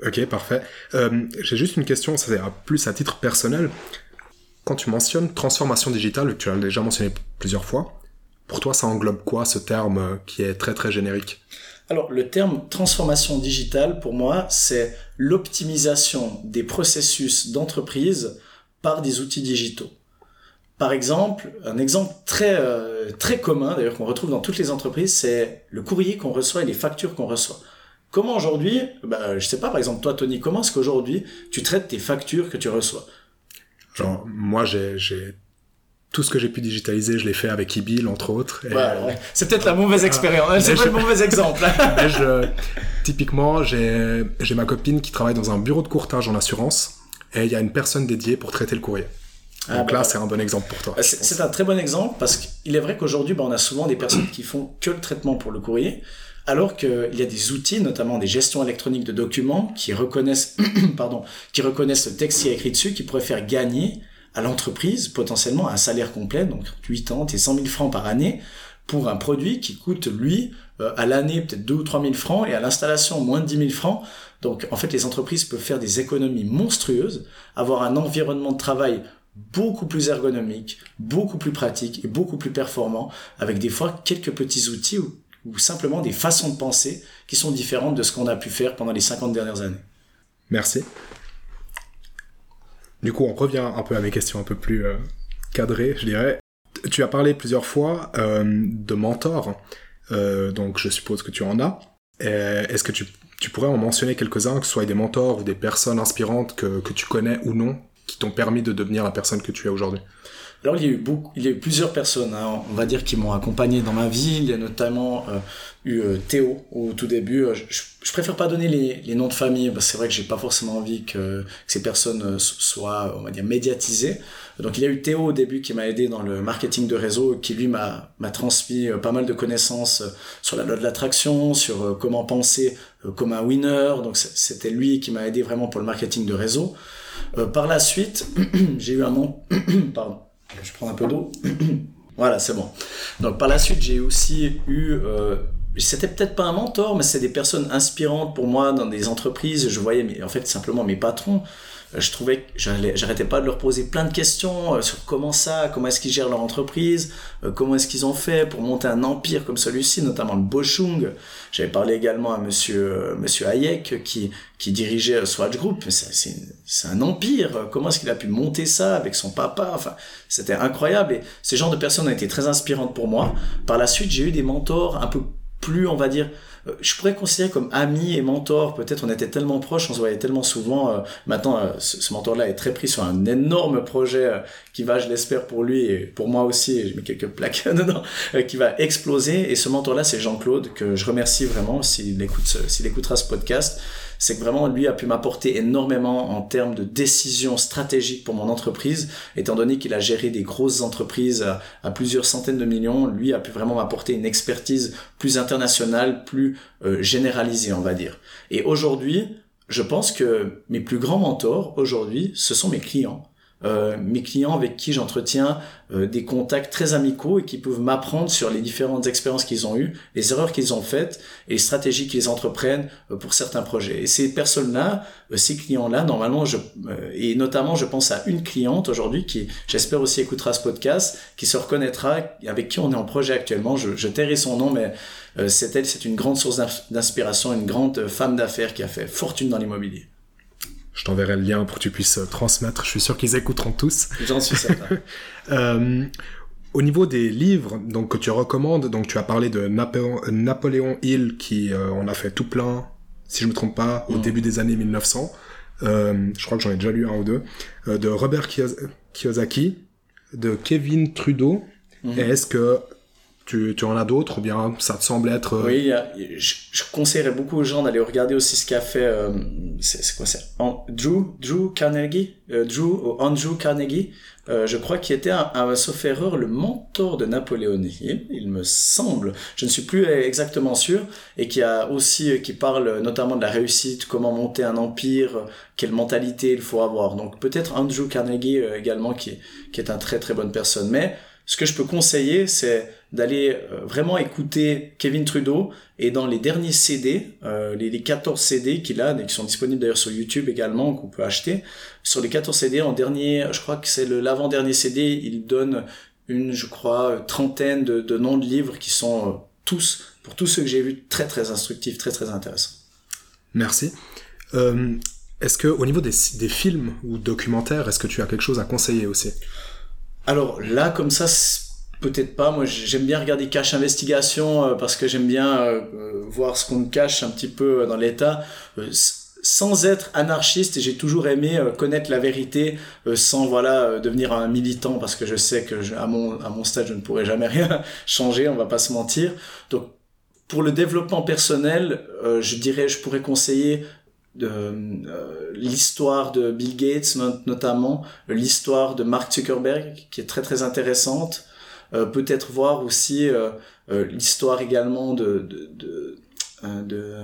Ok, parfait. J'ai juste une question, c'est plus à titre personnel. Quand tu mentionnes transformation digitale, tu l'as déjà mentionné plusieurs fois, pour toi, ça englobe quoi ce terme qui est très très générique? Alors, le terme transformation digitale, pour moi, c'est l'optimisation des processus d'entreprise par des outils digitaux. Par exemple, un exemple très, euh, très commun, d'ailleurs, qu'on retrouve dans toutes les entreprises, c'est le courrier qu'on reçoit et les factures qu'on reçoit. Comment aujourd'hui, bah, je sais pas, par exemple, toi, Tony, comment est-ce qu'aujourd'hui, tu traites tes factures que tu reçois? Genre, moi, j'ai, j'ai tout ce que j'ai pu digitaliser, je l'ai fait avec eBill, entre autres. Ouais, C'est peut-être la mauvaise expérience, c'est pas le mauvais exemple. *laughs* je, typiquement, j'ai, ma copine qui travaille dans un bureau de courtage en assurance, et il y a une personne dédiée pour traiter le courrier. Ah, Donc bah, là, c'est un bon exemple pour toi. C'est un très bon exemple parce qu'il est vrai qu'aujourd'hui, bah, on a souvent des personnes qui font que le traitement pour le courrier, alors qu'il y a des outils, notamment des gestions électroniques de documents, qui reconnaissent, *coughs* pardon, qui reconnaissent le texte qui est écrit dessus, qui pourrait faire gagner à l'entreprise potentiellement un salaire complet, donc 80 et 100 000 francs par année, pour un produit qui coûte, lui, euh, à l'année peut-être 2 ou 3 000 francs, et à l'installation moins de 10 000 francs. Donc en fait, les entreprises peuvent faire des économies monstrueuses, avoir un environnement de travail beaucoup plus ergonomique, beaucoup plus pratique et beaucoup plus performant, avec des fois quelques petits outils ou ou simplement des façons de penser qui sont différentes de ce qu'on a pu faire pendant les 50 dernières années. Merci. Du coup, on revient un peu à mes questions un peu plus euh, cadrées, je dirais. Tu as parlé plusieurs fois euh, de mentors, euh, donc je suppose que tu en as. Est-ce que tu, pourrais en mentionner quelques-uns, que ce soit des mentors ou des personnes inspirantes que tu connais ou non, qui t'ont permis de devenir la personne que tu es aujourd'hui? Alors il y a eu beaucoup, il y a eu plusieurs personnes, hein, on va dire, qui m'ont accompagné dans ma vie. Il y a notamment euh, eu euh, Théo au tout début. Euh, je, je, préfère pas donner les, noms de famille parce que c'est vrai que j'ai pas forcément envie que, ces personnes soient, on va dire, médiatisées. Donc il y a eu Théo au début qui m'a aidé dans le marketing de réseau, qui lui m'a transmis pas mal de connaissances sur la loi de l'attraction, sur comment penser comme un winner. Donc c'était lui qui m'a aidé vraiment pour le marketing de réseau. par la suite, *clears throat* j'ai eu un nom, *clears throat* pardon je prends un peu d'eau. *coughs* voilà, c'est bon. Donc par la suite, j'ai aussi eu... Euh, c'était peut-être pas un mentor, mais c'est des personnes inspirantes pour moi dans des entreprises. Je voyais en fait simplement mes patrons je trouvais que j'arrêtais pas de leur poser plein de questions euh, sur comment ça, comment est-ce qu'ils gèrent leur entreprise, euh, comment est-ce qu'ils ont fait pour monter un empire comme celui-ci, notamment le Bochung. J'avais parlé également à monsieur, monsieur Hayek qui, qui dirigeait Swatch Group. C'est un empire. Comment est-ce qu'il a pu monter ça avec son papa? Enfin, c'était incroyable. Et ces genres de personnes ont été très inspirantes pour moi. Par la suite, j'ai eu des mentors un peu plus, on va dire, euh, je pourrais considérer comme ami et mentor. Peut-être on était tellement proches, on se voyait tellement souvent. Euh, maintenant, euh, ce, mentor-là est très pris sur un énorme projet qui va, je l'espère pour lui et pour moi aussi, je mets quelques plaques *laughs* dedans, qui va exploser. Et ce mentor-là, c'est Jean-Claude, que je remercie vraiment s'il écoute, s'il écoutera ce podcast c'est que vraiment lui a pu m'apporter énormément en termes de décisions stratégiques pour mon entreprise, étant donné qu'il a géré des grosses entreprises à, plusieurs centaines de millions, lui a pu vraiment m'apporter une expertise plus internationale, plus euh, généralisée, on va dire. Et aujourd'hui, je pense que mes plus grands mentors aujourd'hui, ce sont mes clients. Euh, mes clients avec qui j'entretiens euh, des contacts très amicaux et qui peuvent m'apprendre sur les différentes expériences qu'ils ont eues, les erreurs qu'ils ont faites et les stratégies qu'ils entreprennent euh, pour certains projets. Et ces personnes-là, ces clients-là, normalement, je, et notamment je pense à une cliente aujourd'hui qui, j'espère aussi écoutera ce podcast, qui se reconnaîtra, avec qui on est en projet actuellement. Je, je tairai son nom, mais c'est elle, c'est une grande source d'inspiration, une grande femme d'affaires qui a fait fortune dans l'immobilier. Je t'enverrai le lien pour que tu puisses euh, transmettre. Je suis sûr qu'ils écouteront tous. J'en suis certain. *laughs* euh, au niveau des livres donc, que tu recommandes, donc tu as parlé de Napoléon, Hill, qui euh, en a fait tout plein, si je me trompe pas, au mm. début des années 1900. Euh, je crois que j'en ai déjà lu un ou deux. Euh, de Robert Kiyosaki, de Kevin Trudeau. Mm-hmm. est-ce que tu, tu en as d'autres ou bien ça te semble être... Euh, oui, je, conseillerais beaucoup aux gens d'aller regarder aussi ce qu'a fait... Euh, c'est quoi c'est Drew, Drew Carnegie euh, Drew, Andrew Carnegie, euh, je crois qu'il était, un, sauf erreur, le mentor de Napoléon il me semble. Je ne suis plus exactement sûr. Et qui a aussi, qui parle notamment de la réussite, comment monter un empire, quelle mentalité il faut avoir. Donc peut-être Andrew Carnegie également, qui, qui est un très très bonne personne. Mais ce que je peux conseiller, c'est d'aller euh, vraiment écouter Kevin Trudeau et dans les derniers CD, euh, les, les, 14 CD qu'il a, qui sont disponibles d'ailleurs sur YouTube également, qu'on peut acheter, sur les 14 CD, en dernier, je crois que c'est l'avant-dernier CD, il donne une, je crois, trentaine de, de noms de livres qui sont euh, tous, pour tous ceux que j'ai vus, très très instructifs, très très intéressants. Merci. Euh, est-ce que au niveau des, des films ou documentaires, est-ce que tu as quelque chose à conseiller aussi? Alors là, comme ça, peut-être pas. Moi, j'aime bien regarder Cache Investigation euh, parce que j'aime bien euh, euh, voir ce qu'on cache un petit peu dans l'État. sans être anarchiste, j'ai toujours aimé connaître la vérité sans voilà devenir un militant parce que je sais que à mon à mon stade je ne pourrai jamais rien *laughs* changer, on va pas se mentir. Donc pour le développement personnel, je dirais, je pourrais conseiller l'histoire de Bill Gates notamment, l'histoire de Mark Zuckerberg qui est très très intéressante. Euh, peut-être voir aussi euh, l'histoire également de, de, de de,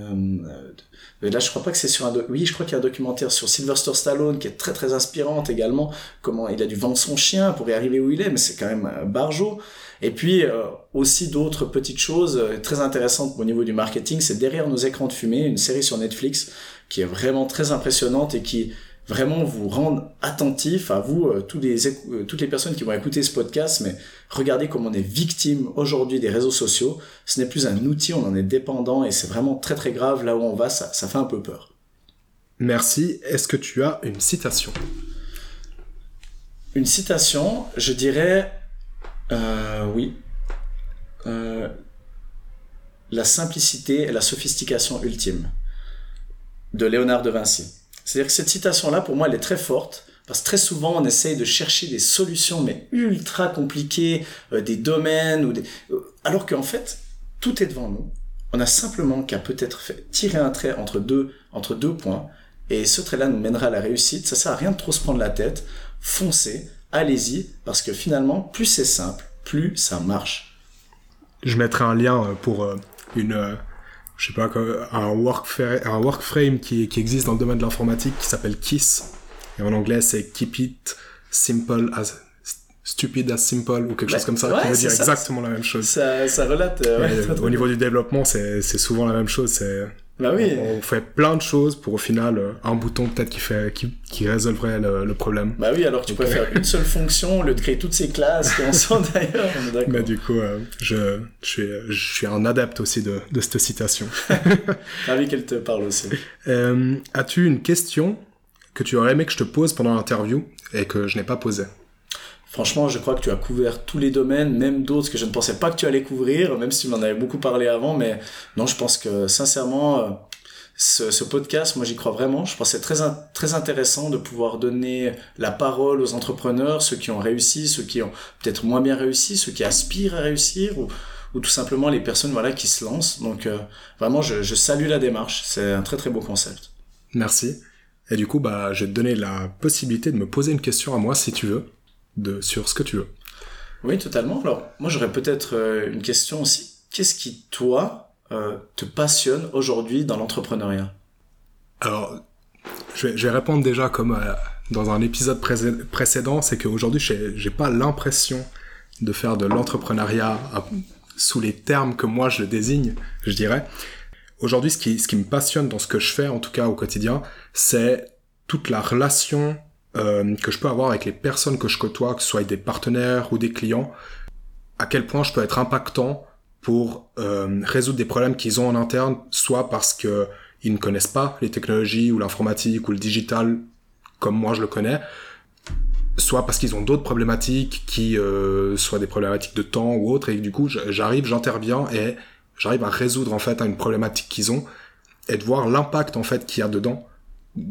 là je crois pas que c'est sur un oui je crois qu'il y a un documentaire sur Sylvester Stallone qui est très très inspirante également comment il a dû vendre son chien pour y arriver où il est mais c'est quand même un barjot et puis aussi d'autres petites choses très intéressantes au niveau du marketing c'est derrière nos écrans de fumée une série sur Netflix qui est vraiment très impressionnante et qui vraiment vous rend attentif à vous, euh, tous les, euh, toutes les personnes qui vont écouter ce podcast, mais regardez comme on est victime aujourd'hui des réseaux sociaux. Ce n'est plus un outil, on en est dépendant et c'est vraiment très très grave là où on va, ça, ça fait un peu peur. Merci. Est-ce que tu as une citation? Une citation, je dirais euh, oui. La simplicité et la sophistication ultime de Léonard de Vinci. C'est-à-dire que cette citation-là, pour moi, elle est très forte, parce que très souvent, on essaye de chercher des solutions, mais ultra compliquées, euh, des domaines, ou des... Euh, alors qu'en fait, tout est devant nous. On a simplement qu'à peut-être tirer un trait entre deux, entre deux points, et ce trait-là nous mènera à la réussite. Ça sert à rien de trop se prendre la tête. Foncez, allez-y, parce que finalement, plus c'est simple, plus ça marche. Je mettrai un lien euh, pour une je sais pas, un, work un workframe qui, qui existe dans le domaine de l'informatique qui s'appelle KISS. Et en anglais, c'est Keep It Simple as Stupid as Simple ou quelque chose comme ça, qui veut dire exactement la même chose. Ça, ça relate. Euh, au niveau du développement, c'est souvent la même chose. C'est bah oui. On fait plein de choses pour au final euh, un bouton peut-être qui fait qui, qui résolverait le, le, problème. Bah oui, alors tu peux faire une seule fonction, le de créer toutes ces classes qu'on sent *laughs* d'ailleurs. Mais du coup, euh, je, je, suis, je suis un adepte aussi de, de cette citation. *laughs* Ravi qu'elle te parle aussi. Euh, As-tu une question que tu aurais aimé que je te pose pendant l'interview et que je n'ai pas posée? Franchement, je crois que tu as couvert tous les domaines, même d'autres que je ne pensais pas que tu allais couvrir, même si tu m'en avais beaucoup parlé avant. Mais non, je pense que sincèrement, euh, ce, podcast, moi j'y crois vraiment. Je pense que c'est très, très intéressant de pouvoir donner la parole aux entrepreneurs, ceux qui ont réussi, ceux qui ont peut-être moins bien réussi, ceux qui aspirent à réussir, ou, ou tout simplement les personnes voilà, qui se lancent. Donc euh, vraiment, je, je salue la démarche. C'est un très très beau concept. Merci. Et du coup, bah, je vais te donner la possibilité de me poser une question à moi si tu veux de, sur ce que tu veux. Oui, totalement. Alors, moi, j'aurais peut-être euh, une question aussi. Qu'est-ce qui, toi, euh, te passionne aujourd'hui dans l'entrepreneuriat? Alors, je vais, répondre déjà comme euh, dans un épisode précédent, c'est qu'aujourd'hui, j'ai pas l'impression de faire de l'entrepreneuriat sous les termes que moi je désigne, je dirais. Aujourd'hui, ce qui, ce qui me passionne dans ce que je fais, en tout cas au quotidien, c'est toute la relation euh, que je peux avoir avec les personnes que je côtoie, que ce soit des partenaires ou des clients, à quel point je peux être impactant pour euh, résoudre des problèmes qu'ils ont en interne, soit parce que ils ne connaissent pas les technologies ou l'informatique ou le digital comme moi je le connais, soit parce qu'ils ont d'autres problématiques qui euh, soient des problématiques de temps ou autres et du coup j'arrive, j'interviens et j'arrive à résoudre en fait une problématique qu'ils ont et de voir l'impact en fait qu'il y a dedans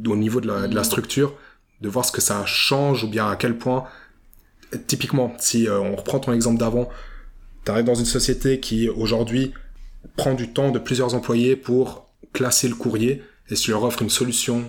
au niveau de la, de la mmh. structure de voir ce que ça change ou bien à quel point, typiquement, si euh, on reprend ton exemple d'avant, tu arrives dans une société qui aujourd'hui prend du temps de plusieurs employés pour classer le courrier, et si tu leur offres une solution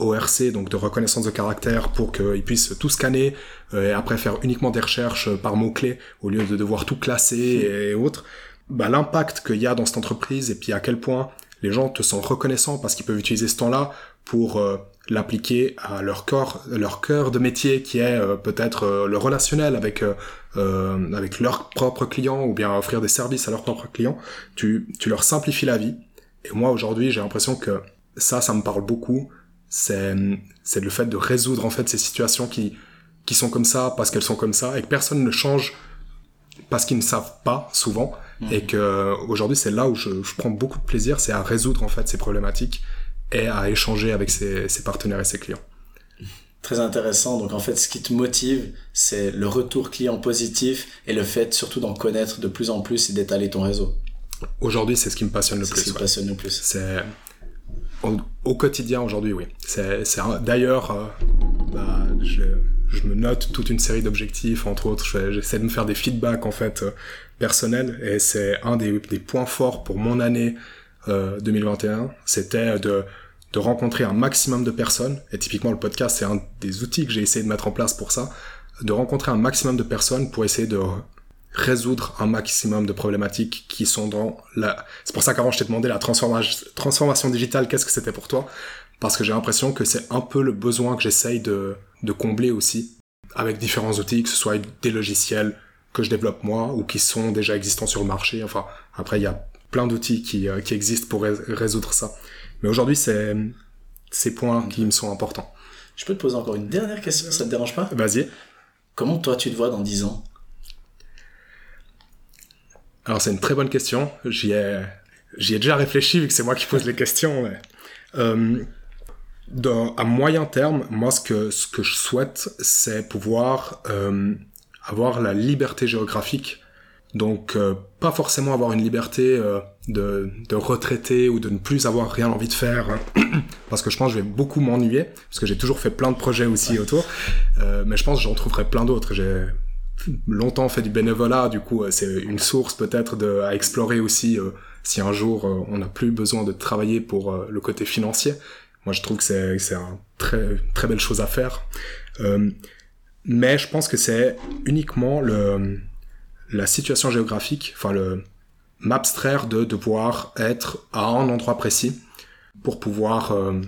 ORC, donc de reconnaissance de caractère, pour qu'ils puissent tout scanner euh, et après faire uniquement des recherches par mots-clés au lieu de devoir tout classer et autres, bah, l'impact qu'il y a dans cette entreprise et puis à quel point les gens te sont reconnaissants parce qu'ils peuvent utiliser ce temps-là pour euh, l'appliquer à leur corps, leur cœur de métier qui est euh, peut-être euh, le relationnel avec euh, avec leurs propres clients ou bien offrir des services à leurs propres clients. Tu tu leur simplifies la vie. Et moi aujourd'hui j'ai l'impression que ça ça me parle beaucoup. C'est c'est le fait de résoudre en fait ces situations qui qui sont comme ça parce qu'elles sont comme ça et que personne ne change parce qu'ils ne savent pas souvent mmh. et que aujourd'hui c'est là où je, je prends beaucoup de plaisir c'est à résoudre en fait ces problématiques et à échanger avec ses, partenaires et ses clients. Très intéressant. Donc en fait, ce qui te motive, c'est le retour client positif et le fait surtout d'en connaître de plus en plus et d'étaler ton réseau. Aujourd'hui, c'est ce qui me passionne le C'est plus. ce qui ouais. passionne le plus. C'est au, quotidien aujourd'hui, oui. C'est c'est un- d'ailleurs, euh, bah, je, je me note toute une série d'objectifs, entre autres. J'essaie de me faire des feedbacks en fait euh, personnels, et c'est un des, des points forts pour mon année euh, 2021. C'était de rencontrer un maximum de personnes. Et typiquement, le podcast, c'est un des outils que j'ai essayé de mettre en place pour ça. De rencontrer un maximum de personnes pour essayer de résoudre un maximum de problématiques qui sont dans la... C'est pour ça qu'avant, je t'ai demandé la transformation, transformation digitale, qu'est-ce que c'était pour toi? Parce que j'ai l'impression que c'est un peu le besoin que j'essaye de, de combler aussi, avec différents outils, que ce soit des logiciels que je développe moi, ou qui sont déjà existants sur le marché. Enfin, après, il y a plein d'outils qui, euh, qui existent pour rés- résoudre ça. Mais aujourd'hui, c'est ces points qui me sont importants. Je peux te poser encore une dernière question, ça te dérange pas? Vas-y. Comment toi tu te vois dans 10 ans? Alors c'est une très bonne question. J'y ai, j'y ai déjà réfléchi vu que c'est moi qui pose les questions. mais, euh, dans- à moyen terme, moi ce que ce que je souhaite, c'est pouvoir euh, avoir la liberté géographique. Donc euh, pas forcément avoir une liberté euh, de, de retraiter ou de ne plus avoir rien envie de faire, hein. *clears throat* parce que je pense que je vais beaucoup m'ennuyer, parce que j'ai toujours fait plein de projets aussi autour. Euh, mais je pense que j'en trouverai plein d'autres. J'ai longtemps fait du bénévolat, du coup c'est une source peut-être de, à explorer aussi si un jour on n'a plus besoin de travailler pour le côté financier. Moi je trouve que c'est c'est un très très belle chose à faire. Mais je pense que c'est uniquement le la situation géographique, enfin le m'abstraire de devoir être à un endroit précis pour pouvoir euh,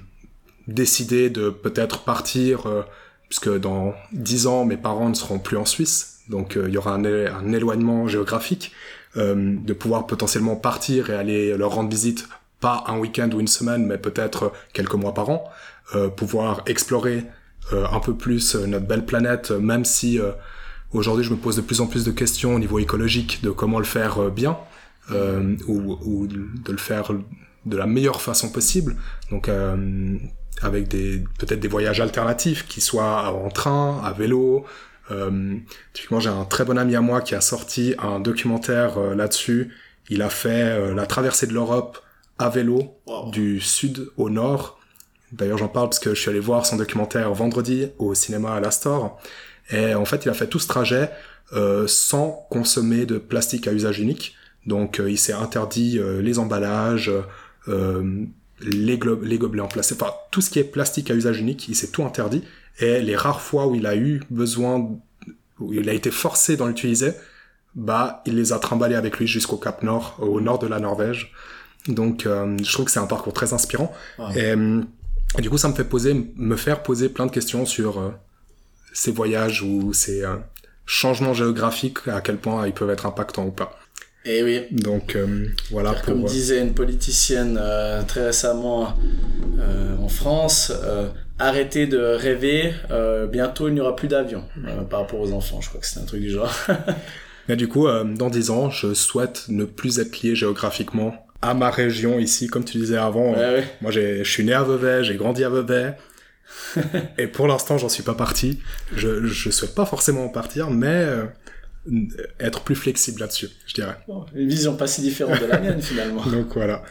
décider de peut-être partir euh, puisque dans 10 ans, mes parents ne seront plus en Suisse, donc euh, il y aura un, éloignement géographique, de pouvoir potentiellement partir et aller leur rendre visite, pas un week-end ou une semaine, mais peut-être quelques mois par an, pouvoir explorer un peu plus notre belle planète, même si aujourd'hui je me pose de plus en plus de questions au niveau écologique de comment le faire euh, bien, euh, ou, ou de le faire de la meilleure façon possible. Donc euh, avec des peut-être des voyages alternatifs qui soient en train, à vélo. Euh, typiquement, j'ai un très bon ami à moi qui a sorti un documentaire euh, là-dessus. Il a fait euh, la traversée de l'Europe à vélo Wow. du sud au nord. D'ailleurs, j'en parle parce que je suis allé voir son documentaire vendredi au cinéma à l'Astor. Et en fait, il a fait tout ce trajet euh, sans consommer de plastique à usage unique. Donc, euh, il s'est interdit euh, les emballages, euh, les, les gobelets en plastique, enfin tout ce qui est plastique à usage unique, il s'est tout interdit. Et les rares fois où il a eu besoin, où il a été forcé d'en utiliser, bah il les a trimballés avec lui jusqu'au Cap Nord, au nord de la Norvège. Donc euh, je trouve que c'est un parcours très inspirant. Wow. Et, euh, et du coup ça me fait poser, me faire poser plein de questions sur euh, ces voyages ou ces euh, changements géographiques, à quel point ils peuvent être impactants ou pas. Et oui, Donc euh, voilà pour. comme euh, disait une politicienne euh, très récemment en France, arrêtez de rêver, bientôt il n'y aura plus d'avions euh, par rapport aux enfants, je crois que c'est un truc du genre. *laughs* Mais du coup, dans 10 ans, je souhaite ne plus être lié géographiquement à ma région ici, comme tu disais avant. Ouais, ouais. Moi, je suis né à Vevey, j'ai grandi à Vevey. Et pour l'instant, j'en suis pas parti. Je, je souhaite pas forcément en partir, mais euh, être plus flexible là-dessus, je dirais. Bon, une vision pas si différente de la *laughs* mienne finalement. Donc voilà.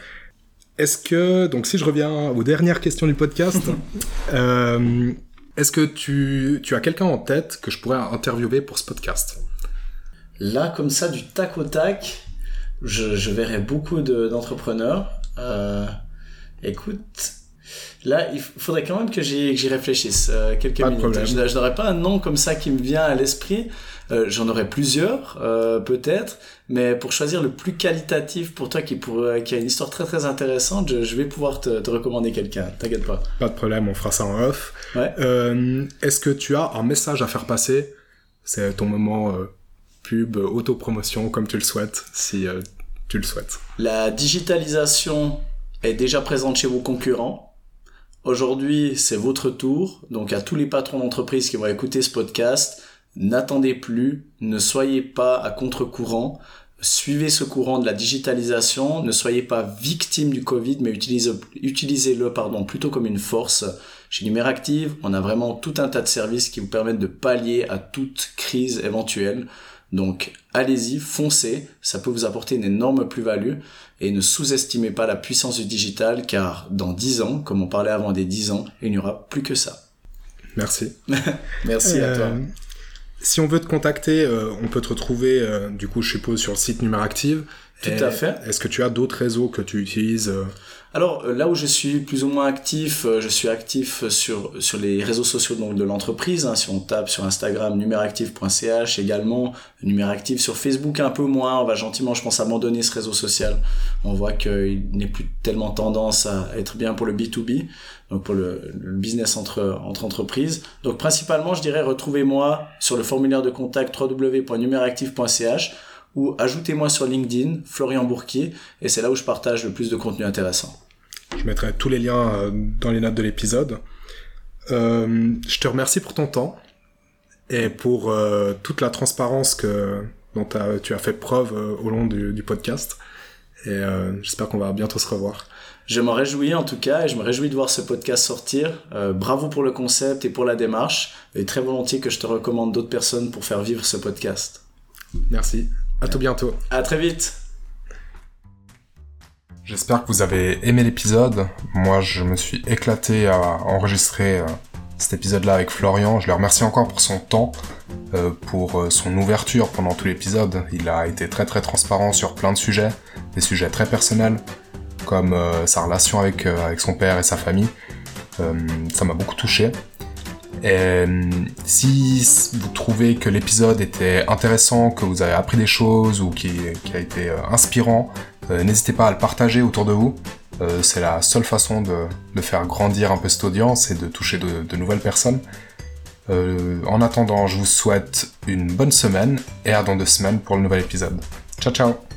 Est-ce que, donc si je reviens aux dernières questions du podcast, *laughs* euh, est-ce que tu, tu as quelqu'un en tête que je pourrais interviewer pour ce podcast? Là, comme ça, du tac au tac, je, je verrais beaucoup de- d'entrepreneurs. Euh, écoute, là, il faudrait quand même que j'y réfléchisse euh, quelques Pas minutes. Je, je n'aurais pas un nom comme ça qui me vient à l'esprit. Euh, J'en aurais plusieurs, euh, peut-être, mais pour choisir le plus qualitatif pour toi qui, a une histoire très très intéressante, je, je vais pouvoir te, te recommander quelqu'un. T'inquiète pas. Pas de problème, on fera ça en off. Ouais. Est-ce que tu as un message à faire passer? C'est ton moment pub, autopromotion, comme tu le souhaites, si tu le souhaites. La digitalisation est déjà présente chez vos concurrents. Aujourd'hui, c'est votre tour. Donc à tous les patrons d'entreprise qui vont écouter ce podcast, n'attendez plus, ne soyez pas à contre-courant. suivez ce courant de la digitalisation, ne soyez pas victime du Covid, mais utilisez-le pardon, plutôt comme une force. Chez Numéractive, on a vraiment tout un tas de services qui vous permettent de pallier à toute crise éventuelle. Donc allez-y, foncez, ça peut vous apporter une énorme plus-value et ne sous-estimez pas la puissance du digital car dans 10 ans, comme on parlait avant des 10 ans, il n'y aura plus que ça. Merci. *laughs* Merci à toi. Euh, si on veut te contacter, euh, on peut te retrouver, euh, du coup, je suppose, sur le site Numéractive. Tout à fait. Est-ce que tu as d'autres réseaux que tu utilises alors euh, là où je suis plus ou moins actif, euh, je suis actif sur sur les réseaux sociaux donc, de l'entreprise. Hein. si on tape sur Instagram numéractive.ch également, numéractive sur Facebook un peu moins. On va gentiment, je pense, abandonner ce réseau social. On voit qu'il n'est plus tellement tendance à être bien pour le B2B, donc pour le, le business entre entre entreprises. Donc principalement, je dirais retrouvez-moi sur le formulaire de contact www.numéractive.ch ou ajoutez-moi sur LinkedIn, Florian Bourquier, et c'est là où je partage le plus de contenu intéressant. Je mettrai tous les liens euh, dans les notes de l'épisode. Euh, je te remercie pour ton temps et pour euh, toute la transparence que, dont tu as fait preuve au long du, podcast. Et j'espère qu'on va bientôt se revoir. Je m'en réjouis en tout cas et je me réjouis de voir ce podcast sortir. bravo pour le concept et pour la démarche et très volontiers que je te recommande d'autres personnes pour faire vivre ce podcast. Merci. À tout bientôt. À très vite. J'espère que vous avez aimé l'épisode. Moi, je me suis éclaté à enregistrer euh, cet épisode-là avec Florian. Je le remercie encore pour son temps, euh, pour euh, son ouverture pendant tout l'épisode. Il a été très très transparent sur plein de sujets, des sujets très personnels, comme sa relation avec, avec son père et sa famille. ça m'a beaucoup touché. Et euh, si vous trouvez que l'épisode était intéressant, que vous avez appris des choses ou qui, a été euh, inspirant, euh, n'hésitez pas à le partager autour de vous. c'est la seule façon de, faire grandir un peu cette audience et de toucher de, nouvelles personnes. en attendant, je vous souhaite une bonne semaine et à dans deux semaines pour le nouvel épisode. Ciao ciao